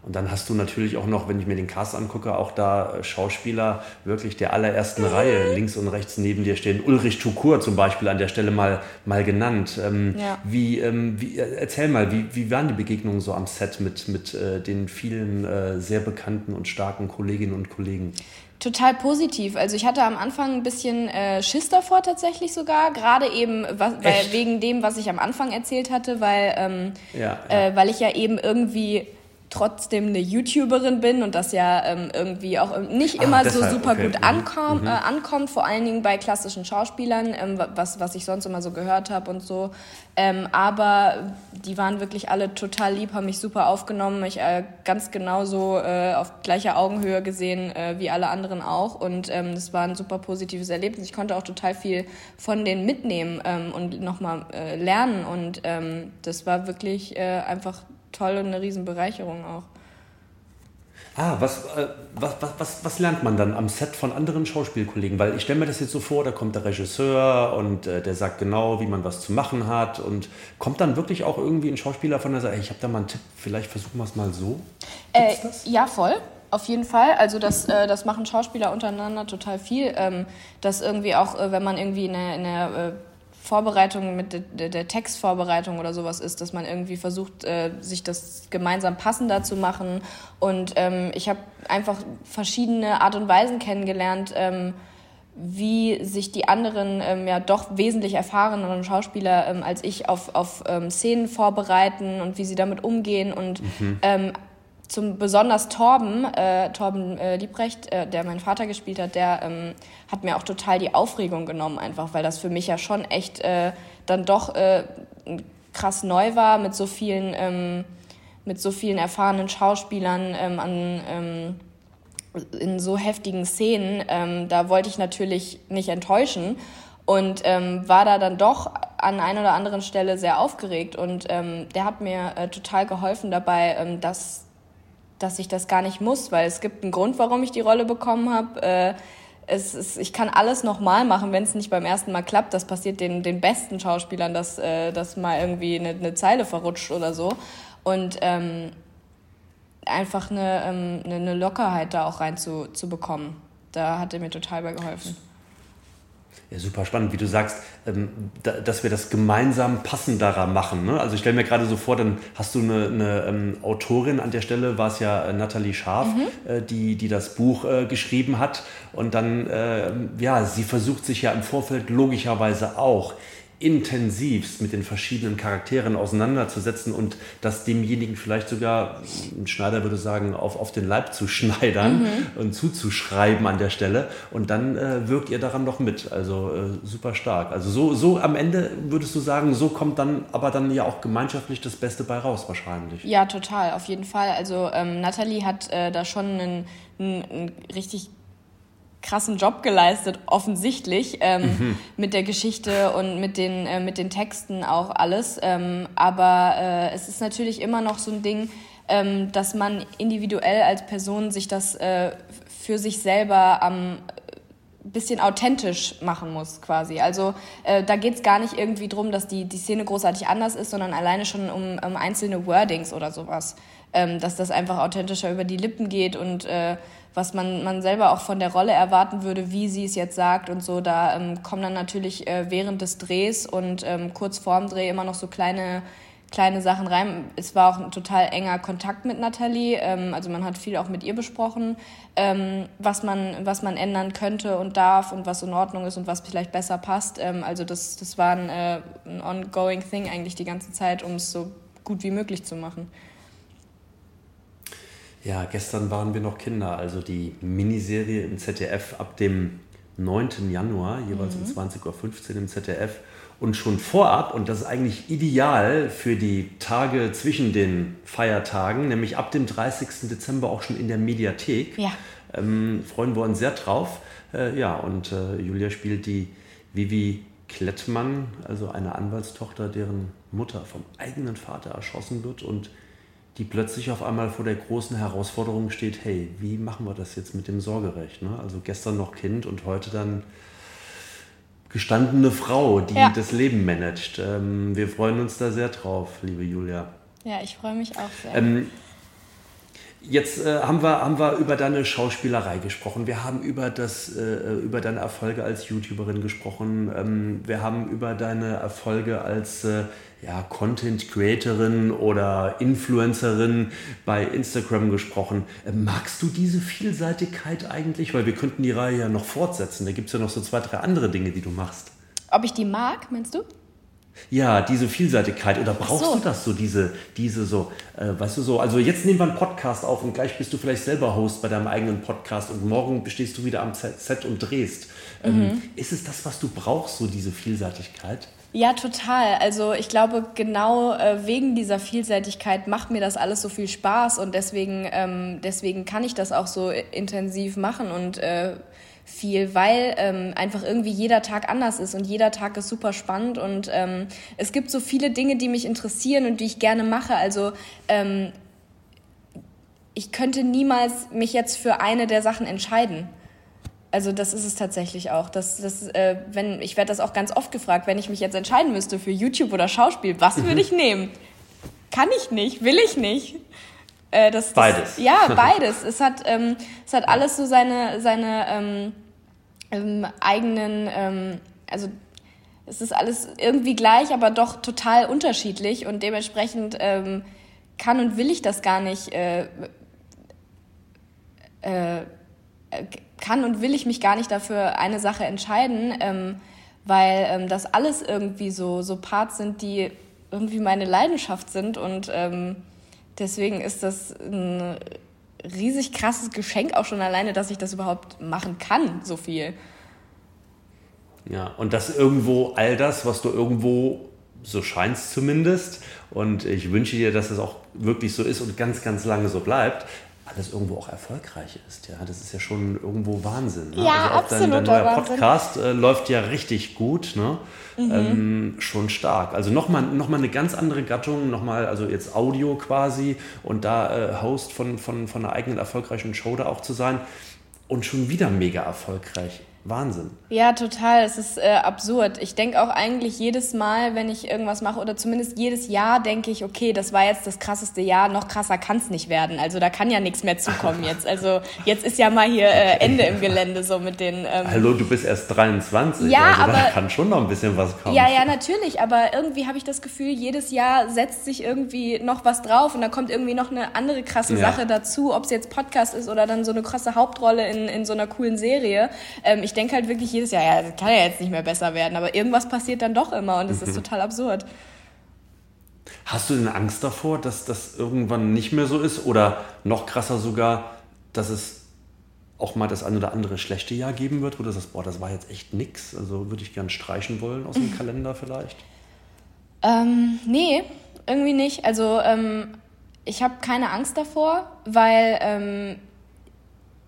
Und dann hast du natürlich auch noch, wenn ich mir den Cast angucke, auch da äh, Schauspieler wirklich der allerersten Reihe links und rechts neben dir stehen. Ulrich Tukur zum Beispiel an der Stelle mal, mal genannt. Ähm, ja. wie, ähm, wie, äh, erzähl mal, wie, wie waren die Begegnungen so am Set mit, mit äh, den vielen äh, sehr bekannten und starken Kolleginnen und Kollegen? Total positiv. Also ich hatte am Anfang ein bisschen äh, Schiss davor tatsächlich sogar, gerade eben was, weil, wegen dem, was ich am Anfang erzählt hatte, weil, ähm, ja, ja. Äh, weil ich ja eben irgendwie trotzdem eine YouTuberin bin und das ja ähm, irgendwie auch ähm, nicht ah, immer ah, so super okay. gut mhm. ankom, mhm. äh, ankommt, vor allen Dingen bei klassischen Schauspielern, ähm, was, was ich sonst immer so gehört habe und so. Ähm, aber die waren wirklich alle total lieb, haben mich super aufgenommen, mich äh, ganz genauso äh, auf gleicher Augenhöhe gesehen äh, wie alle anderen auch und ähm, das war ein super positives Erlebnis. Ich konnte auch total viel von denen mitnehmen ähm, und nochmal äh, lernen und das war wirklich äh, einfach toll und eine Riesenbereicherung auch. Ah, was, äh, was, was, was, was lernt man dann am Set von anderen Schauspielkollegen? Weil ich stelle mir das jetzt so vor, da kommt der Regisseur und äh, der sagt genau, wie man was zu machen hat. Und kommt dann wirklich auch irgendwie ein Schauspieler von der Seite, ich habe da mal einen Tipp, vielleicht versuchen wir es mal so? Äh, ja, voll. Auf jeden Fall. Also das, äh, das machen Schauspieler untereinander total viel. Ähm, dass irgendwie auch, äh, wenn man irgendwie in der, in der äh, Vorbereitung mit der, der, Textvorbereitung oder sowas ist, dass man irgendwie versucht, äh, sich das gemeinsam passender zu machen. Und ähm, ich habe einfach verschiedene Art und Weisen kennengelernt, ähm, wie sich die anderen ähm, ja doch wesentlich erfahreneren Schauspieler ähm, als ich auf, auf ähm, Szenen vorbereiten und wie sie damit umgehen und mhm. Zum besonders Torben, äh, Torben äh, Liebrecht, äh, der meinen Vater gespielt hat, der ähm, hat mir auch total die Aufregung genommen, einfach, weil das für mich ja schon echt äh, dann doch äh, krass neu war mit so vielen, ähm, mit so vielen erfahrenen Schauspielern ähm, an, ähm, in so heftigen Szenen. Ähm, da wollte ich natürlich nicht enttäuschen und ähm, war da dann doch an einer oder anderen Stelle sehr aufgeregt und ähm, der hat mir äh, total geholfen dabei, ähm, dass dass ich das gar nicht muss, weil es gibt einen Grund, warum ich die Rolle bekommen habe. Äh, es ist, ich kann alles nochmal machen, wenn es nicht beim ersten Mal klappt. Das passiert den, den besten Schauspielern, dass, äh, dass mal irgendwie eine, eine Zeile verrutscht oder so. Und ähm, einfach eine, ähm, eine Lockerheit da auch rein zu, zu bekommen. Da hat er mir total bei geholfen. Ja, super spannend, wie du sagst, ähm, da, dass wir das gemeinsam passenderer machen. Ne? Also ich stelle mir gerade so vor, dann hast du eine, eine ähm, Autorin an der Stelle, war es ja äh, Nathalie Scharf, mhm. äh, die, die das Buch äh, geschrieben hat. Und dann, ja, sie versucht sich ja im Vorfeld logischerweise auch intensivst mit den verschiedenen Charakteren auseinanderzusetzen und das demjenigen vielleicht sogar, ein Schneider würde sagen, auf, auf den Leib zu schneidern mhm. und zuzuschreiben an der Stelle. Und dann äh, wirkt ihr daran noch mit. Also äh, super stark. Also so, so am Ende würdest du sagen, so kommt dann aber dann ja auch gemeinschaftlich das Beste bei raus wahrscheinlich. Ja, total, auf jeden Fall. Also ähm, Nathalie hat äh, da schon einen, einen, einen richtig krassen Job geleistet, offensichtlich, ähm, mhm. mit der Geschichte und mit den, äh, mit den Texten auch alles. Ähm, aber äh, es ist natürlich immer noch so ein Ding, ähm, dass man individuell als Person sich das äh, für sich selber am bisschen authentisch machen muss quasi. Also äh, da geht's gar nicht irgendwie drum, dass die, die Szene großartig anders ist, sondern alleine schon um, um einzelne Wordings oder sowas. Ähm, dass das einfach authentischer über die Lippen geht und äh, was man, man selber auch von der Rolle erwarten würde, wie sie es jetzt sagt und so. Da ähm, kommen dann natürlich äh, während des Drehs und ähm, kurz vorm Dreh immer noch so kleine kleine Sachen rein. Es war auch ein total enger Kontakt mit Nathalie. Ähm, also man hat viel auch mit ihr besprochen, ähm, was, man, was man ändern könnte und darf und was in Ordnung ist und was vielleicht besser passt. Ähm, also das, das war ein, äh, ein ongoing thing eigentlich die ganze Zeit, um es so gut wie möglich zu machen. Ja, gestern waren wir noch Kinder, also die Miniserie im ZDF ab dem 9. Januar, jeweils mhm. um 20.15 Uhr im ZDF. Und schon vorab, und das ist eigentlich ideal für die Tage zwischen den Feiertagen, nämlich ab dem 30. Dezember auch schon in der Mediathek, ja. ähm, freuen wir uns sehr drauf. Äh, ja, und äh, Julia spielt die Vivi Klettmann, also eine Anwaltstochter, deren Mutter vom eigenen Vater erschossen wird und die plötzlich auf einmal vor der großen Herausforderung steht, hey, wie machen wir das jetzt mit dem Sorgerecht? Ne? Also gestern noch Kind und heute dann gestandene Frau, die ja. das Leben managt. Ähm, wir freuen uns da sehr drauf, liebe Julia. Ja, ich freue mich auch sehr. Ähm, Jetzt äh, haben, wir, haben wir über deine Schauspielerei gesprochen. Wir haben über, das, äh, über deine Erfolge als YouTuberin gesprochen. Ähm, wir haben über deine Erfolge als äh, ja, Content Creatorin oder Influencerin bei Instagram gesprochen. Äh, magst du diese Vielseitigkeit eigentlich? Weil wir könnten die Reihe ja noch fortsetzen. Da gibt es ja noch so zwei, drei andere Dinge, die du machst. Ob ich die mag, meinst du? Ja, diese Vielseitigkeit. Oder brauchst so. du das so, diese, diese so, äh, weißt du so, also jetzt nehmen wir einen Podcast auf und gleich bist du vielleicht selber Host bei deinem eigenen Podcast und morgen stehst du wieder am Set und drehst. Ähm, mhm. ist es das, was du brauchst, so diese Vielseitigkeit? Ja, total. Also ich glaube, genau äh, wegen dieser Vielseitigkeit macht mir das alles so viel Spaß und deswegen, ähm, deswegen kann ich das auch so intensiv machen und äh, viel, weil ähm, einfach irgendwie jeder Tag anders ist und jeder Tag ist super spannend und ähm, es gibt so viele Dinge, die mich interessieren und die ich gerne mache. Also ähm, ich könnte niemals mich jetzt für eine der Sachen entscheiden. Also das ist es tatsächlich auch. Das, das, äh, wenn, ich werde das auch ganz oft gefragt, wenn ich mich jetzt entscheiden müsste für YouTube oder Schauspiel, was würde ich [LAUGHS] nehmen? Kann ich nicht, will ich nicht. Äh, das, das, beides. Ja, [LAUGHS] beides. es, hat, ähm, es hat alles so seine, seine ähm, ähm, eigenen, ähm, also es ist alles irgendwie gleich, aber doch total unterschiedlich und dementsprechend ähm, kann und will ich das gar nicht. Äh, äh, kann und will ich mich gar nicht dafür eine Sache entscheiden, ähm, weil ähm, das alles irgendwie so, so Parts sind, die irgendwie meine Leidenschaft sind und ähm, Deswegen ist das ein riesig krasses Geschenk auch schon alleine, dass ich das überhaupt machen kann, so viel. Ja, und das irgendwo, all das, was du irgendwo, so scheint es zumindest, und ich wünsche dir, dass es auch wirklich so ist und ganz, ganz lange so bleibt, alles irgendwo auch erfolgreich ist. Ja, das ist ja schon irgendwo Wahnsinn. Ne? Ja, also absolut. Dein, dein neuer Podcast äh, läuft ja richtig gut, ne? Mhm. Ähm, schon stark. Also nochmal noch mal eine ganz andere Gattung, nochmal, also jetzt Audio quasi und da äh, Host von, von, von einer eigenen erfolgreichen Show da auch zu sein und schon wieder mega erfolgreich. Wahnsinn. Ja, total. Es ist äh, absurd. Ich denke auch eigentlich jedes Mal, wenn ich irgendwas mache, oder zumindest jedes Jahr, denke ich, okay, das war jetzt das krasseste Jahr, noch krasser kann es nicht werden. Also da kann ja nichts mehr zukommen jetzt. Also jetzt ist ja mal hier äh, Ende im Gelände so mit den. Ähm Hallo, du bist erst 23. Ja, also aber. Da kann schon noch ein bisschen was kommen. Ja, ja, natürlich. Aber irgendwie habe ich das Gefühl, jedes Jahr setzt sich irgendwie noch was drauf und da kommt irgendwie noch eine andere krasse ja. Sache dazu, ob es jetzt Podcast ist oder dann so eine krasse Hauptrolle in, in so einer coolen Serie. Ähm, ich denke halt wirklich jedes Jahr, ja, das kann ja jetzt nicht mehr besser werden, aber irgendwas passiert dann doch immer und es mhm. ist total absurd. Hast du denn Angst davor, dass das irgendwann nicht mehr so ist oder noch krasser sogar, dass es auch mal das ein oder andere schlechte Jahr geben wird, wo du sagst, boah, das war jetzt echt nix, also würde ich gern streichen wollen aus dem mhm. Kalender vielleicht? Ähm, nee, irgendwie nicht. Also ähm, ich habe keine Angst davor, weil ähm,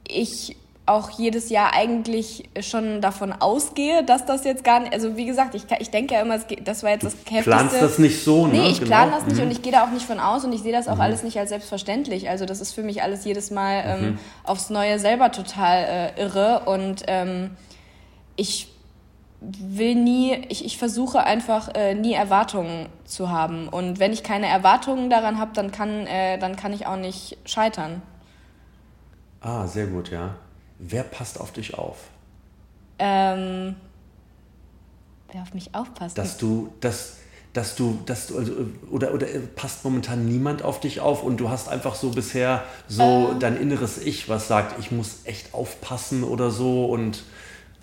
ich auch jedes Jahr eigentlich schon davon ausgehe, dass das jetzt gar nicht, also wie gesagt, ich, ich denke ja immer, das war jetzt das Heftigste. Du planst das nicht so, ne? Nee, ich genau. plane das nicht mhm. und ich gehe da auch nicht von aus und ich sehe das auch mhm. alles nicht als selbstverständlich. Also das ist für mich alles jedes Mal ähm, mhm. aufs Neue selber total äh, irre und ähm, ich will nie, ich, ich versuche einfach äh, nie Erwartungen zu haben. Und wenn ich keine Erwartungen daran habe, dann kann, äh, dann kann ich auch nicht scheitern. Ah, sehr gut, ja. Wer passt auf dich auf? Ähm, wer auf mich aufpasst? Dass du, dass, dass du, dass du, also, oder, oder passt momentan niemand auf dich auf und du hast einfach so bisher so ähm. dein inneres Ich, was sagt, ich muss echt aufpassen oder so und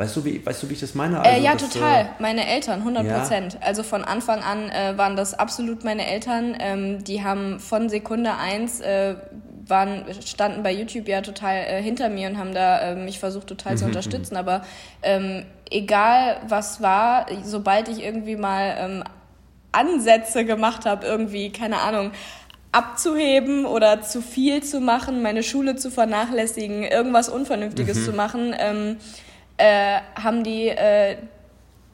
Weißt du, wie, weißt du, wie ich das meine? Äh, also, äh, ja, total. Äh, meine Eltern, 100 Prozent. Ja. Also von Anfang an äh, waren das absolut meine Eltern. Ähm, die haben von Sekunde eins äh, waren, standen bei YouTube ja total äh, hinter mir und haben da äh, mich versucht total mhm, zu unterstützen. Mhm. Aber ähm, egal was war, sobald ich irgendwie mal ähm, Ansätze gemacht habe, irgendwie, keine Ahnung, abzuheben oder zu viel zu machen, meine Schule zu vernachlässigen, irgendwas Unvernünftiges mhm. zu machen, ähm, äh, haben die äh,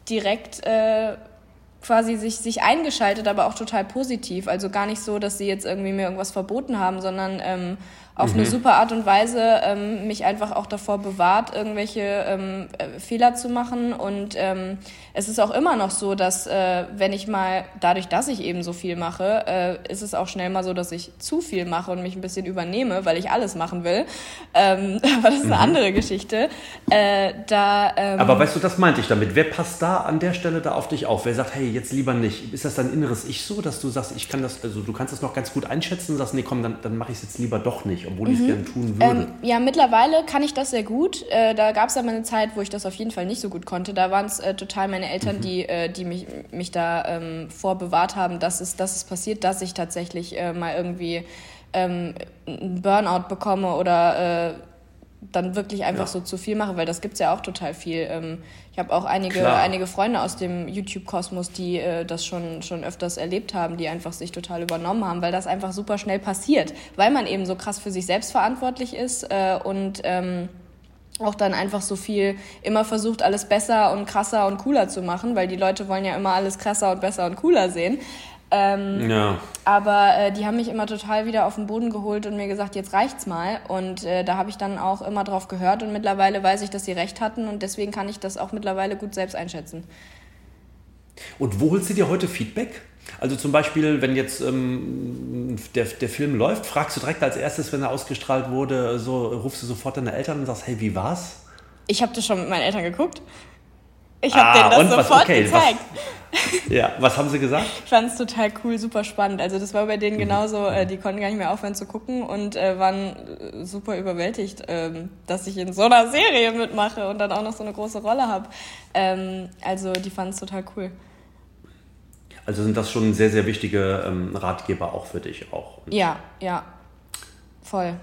direkt äh, quasi sich, sich eingeschaltet, aber auch total positiv. Also gar nicht so, dass sie jetzt irgendwie mir irgendwas verboten haben, sondern ähm, auf mhm. eine super Art und Weise ähm, mich einfach auch davor bewahrt, irgendwelche ähm, äh, Fehler zu machen. Und ähm, es ist auch immer noch so, dass äh, wenn ich mal, dadurch, dass ich eben so viel mache, äh, ist es auch schnell mal so, dass ich zu viel mache und mich ein bisschen übernehme, weil ich alles machen will. Ähm, [LAUGHS] aber das ist eine mhm. andere Geschichte. Äh, da, ähm, aber weißt du, das meinte ich damit. Wer passt da an der Stelle da auf dich auf? Wer sagt, hey, jetzt lieber nicht? Ist das dein inneres Ich so, dass du sagst, ich kann das, also du kannst das noch ganz gut einschätzen und sagst, nee, komm, dann, dann mache ich es jetzt lieber doch nicht obwohl ich es mhm. gerne tun würde. Ähm, ja, mittlerweile kann ich das sehr gut. Äh, da gab es aber eine Zeit, wo ich das auf jeden Fall nicht so gut konnte. Da waren es äh, total meine Eltern, mhm. die, äh, die mich, mich da ähm, vorbewahrt haben, dass es, dass es passiert, dass ich tatsächlich äh, mal irgendwie ähm, einen Burnout bekomme oder äh, dann wirklich einfach ja. so zu viel mache, weil das gibt es ja auch total viel. Ähm, ich habe auch einige, einige Freunde aus dem YouTube-Kosmos, die äh, das schon, schon öfters erlebt haben, die einfach sich total übernommen haben, weil das einfach super schnell passiert, weil man eben so krass für sich selbst verantwortlich ist äh, und ähm, auch dann einfach so viel immer versucht, alles besser und krasser und cooler zu machen, weil die Leute wollen ja immer alles krasser und besser und cooler sehen. Ähm, ja. Aber äh, die haben mich immer total wieder auf den Boden geholt und mir gesagt, jetzt reicht's mal. Und äh, da habe ich dann auch immer drauf gehört und mittlerweile weiß ich, dass sie recht hatten und deswegen kann ich das auch mittlerweile gut selbst einschätzen. Und wo holst du dir heute Feedback? Also zum Beispiel, wenn jetzt ähm, der, der Film läuft, fragst du direkt als erstes, wenn er ausgestrahlt wurde, so rufst du sofort deine Eltern und sagst, hey, wie war's? Ich habe das schon mit meinen Eltern geguckt. Ich habe ah, denen das sofort was, okay, gezeigt. Was, [LAUGHS] ja, was haben sie gesagt? Ich fand es total cool, super spannend. Also das war bei denen mhm. genauso, äh, die konnten gar nicht mehr aufhören zu gucken und äh, waren äh, super überwältigt, ähm, dass ich in so einer Serie mitmache und dann auch noch so eine große Rolle habe. Ähm, also die fanden es total cool. Also sind das schon sehr, sehr wichtige ähm, Ratgeber auch für dich auch. Ja, ja, voll.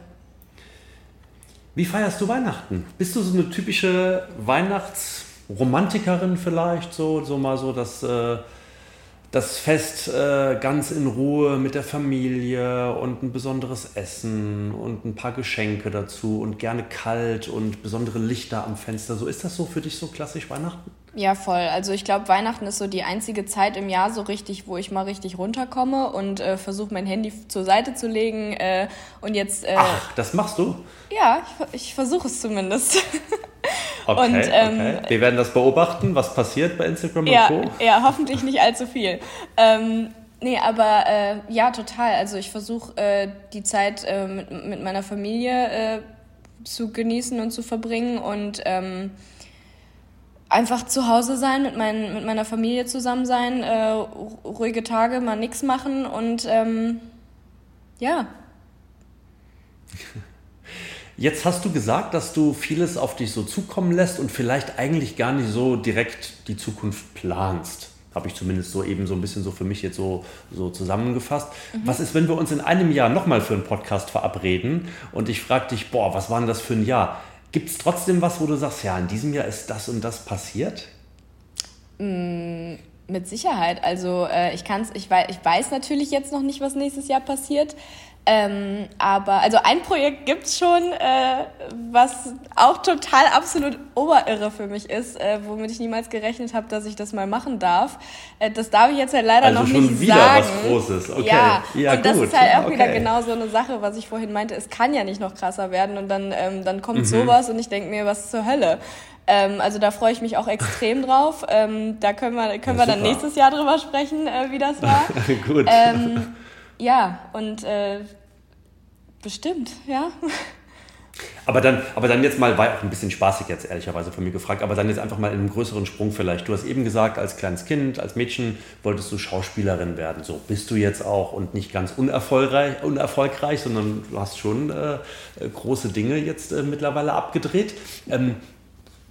Wie feierst du Weihnachten? Bist du so eine typische Weihnachts- Romantikerin vielleicht, so, so mal so das, äh, das Fest äh, ganz in Ruhe mit der Familie und ein besonderes Essen und ein paar Geschenke dazu und gerne kalt und besondere Lichter am Fenster. So ist das so für dich so klassisch Weihnachten? Ja, voll. Also ich glaube, Weihnachten ist so die einzige Zeit im Jahr so richtig, wo ich mal richtig runterkomme und äh, versuche mein Handy zur Seite zu legen äh, und jetzt. Äh, Ach, das machst du? Ja, ich, ich versuche es zumindest. [LAUGHS] Okay, und, ähm, okay. Wir werden das beobachten, was passiert bei Instagram ja, und Co. [LAUGHS] Ja, hoffentlich nicht allzu viel. Ähm, nee, aber äh, ja, total. Also ich versuche äh, die Zeit äh, mit, mit meiner Familie äh, zu genießen und zu verbringen und ähm, einfach zu Hause sein, mit, mein, mit meiner Familie zusammen sein, äh, ruhige Tage, mal nichts machen und ähm, ja. Jetzt hast du gesagt, dass du vieles auf dich so zukommen lässt und vielleicht eigentlich gar nicht so direkt die Zukunft planst. Habe ich zumindest so eben so ein bisschen so für mich jetzt so, so zusammengefasst. Mhm. Was ist, wenn wir uns in einem Jahr nochmal für einen Podcast verabreden und ich frage dich, boah, was war denn das für ein Jahr? Gibt es trotzdem was, wo du sagst, ja, in diesem Jahr ist das und das passiert? Mm, mit Sicherheit. Also äh, ich, kann's, ich, weiß, ich weiß natürlich jetzt noch nicht, was nächstes Jahr passiert. Ähm, aber also ein Projekt gibt's schon, äh, was auch total absolut oberirre für mich ist, äh, womit ich niemals gerechnet habe, dass ich das mal machen darf. Äh, das darf ich jetzt halt leider also noch schon nicht wieder sagen. was Großes, okay. Ja, ja und gut. das ist halt auch okay. wieder genau so eine Sache, was ich vorhin meinte. Es kann ja nicht noch krasser werden und dann, ähm, dann kommt mhm. sowas und ich denke mir, was zur Hölle. Ähm, also da freue ich mich auch extrem drauf. Ähm, da können wir, können ja, wir dann nächstes Jahr drüber sprechen, äh, wie das war. [LAUGHS] Gut. Ähm, ja, und äh, bestimmt, ja. Aber dann, aber dann jetzt mal, war auch ein bisschen spaßig jetzt ehrlicherweise von mir gefragt, aber dann jetzt einfach mal in einem größeren Sprung vielleicht. Du hast eben gesagt, als kleines Kind, als Mädchen wolltest du Schauspielerin werden. So bist du jetzt auch und nicht ganz unerfolgreich, unerfolgreich sondern du hast schon äh, große Dinge jetzt äh, mittlerweile abgedreht. Ähm,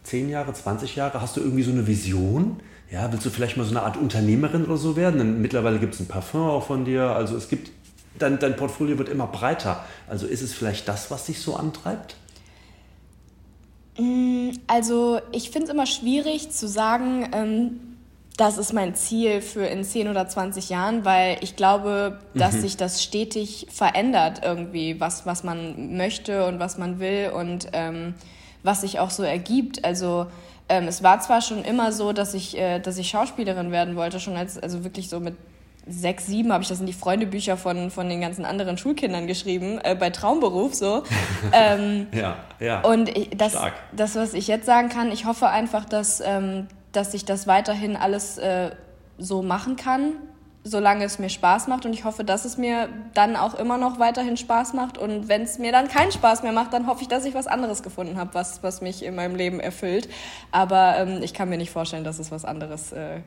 zehn Jahre, 20 Jahre, hast du irgendwie so eine Vision? Ja, willst du vielleicht mal so eine Art Unternehmerin oder so werden? Denn mittlerweile gibt es ein Parfum auch von dir. Also es gibt, dein, dein Portfolio wird immer breiter. Also ist es vielleicht das, was dich so antreibt? Mm, also ich finde es immer schwierig zu sagen, ähm, das ist mein Ziel für in 10 oder 20 Jahren, weil ich glaube, dass mhm. sich das stetig verändert irgendwie, was, was man möchte und was man will und ähm, was sich auch so ergibt. Also ähm, es war zwar schon immer so, dass ich, äh, dass ich Schauspielerin werden wollte, schon als, also wirklich so mit sechs, sieben habe ich das in die Freundebücher von, von den ganzen anderen Schulkindern geschrieben, äh, bei Traumberuf so. [LAUGHS] ähm, ja, ja. Und ich, das, Stark. das, was ich jetzt sagen kann, ich hoffe einfach, dass, ähm, dass ich das weiterhin alles äh, so machen kann, solange es mir Spaß macht. Und ich hoffe, dass es mir dann auch immer noch weiterhin Spaß macht. Und wenn es mir dann keinen Spaß mehr macht, dann hoffe ich, dass ich was anderes gefunden habe, was, was mich in meinem Leben erfüllt. Aber ähm, ich kann mir nicht vorstellen, dass es was anderes äh,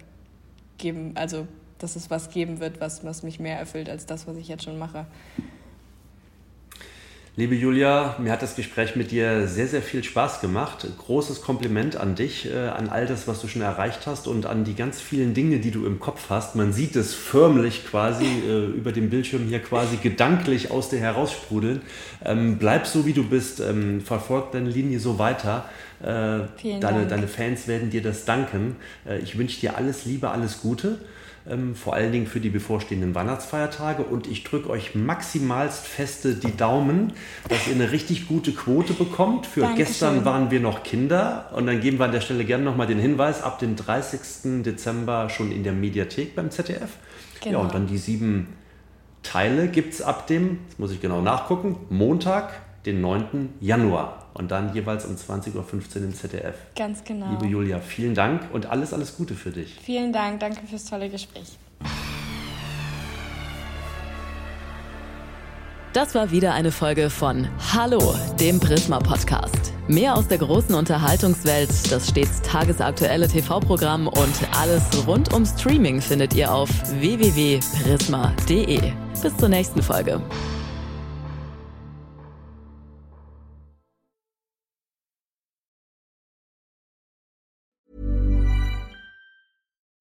geben, also dass es was geben wird, was, was mich mehr erfüllt als das, was ich jetzt schon mache. Liebe Julia, mir hat das Gespräch mit dir sehr, sehr viel Spaß gemacht. Großes Kompliment an dich, äh, an all das, was du schon erreicht hast und an die ganz vielen Dinge, die du im Kopf hast. Man sieht es förmlich quasi äh, über dem Bildschirm hier quasi gedanklich aus dir heraussprudeln. Ähm, bleib so, wie du bist. Ähm, verfolg deine Linie so weiter. Äh, deine, deine Fans werden dir das danken. Äh, ich wünsche dir alles Liebe, alles Gute ähm, vor allen Dingen für die bevorstehenden Weihnachtsfeiertage. Und ich drücke euch maximalst feste die Daumen, dass ihr eine richtig gute Quote bekommt. Für Dankeschön. gestern waren wir noch Kinder. Und dann geben wir an der Stelle gerne nochmal den Hinweis, ab dem 30. Dezember schon in der Mediathek beim ZDF. Genau. Ja, und dann die sieben Teile gibt es ab dem, jetzt muss ich genau nachgucken, Montag, den 9. Januar und dann jeweils um 20.15 Uhr im ZDF. Ganz genau. Liebe Julia, vielen Dank und alles, alles Gute für dich. Vielen Dank, danke fürs tolle Gespräch. Das war wieder eine Folge von Hallo, dem Prisma Podcast. Mehr aus der großen Unterhaltungswelt, das stets tagesaktuelle TV-Programm und alles rund um Streaming findet ihr auf www.prisma.de. Bis zur nächsten Folge.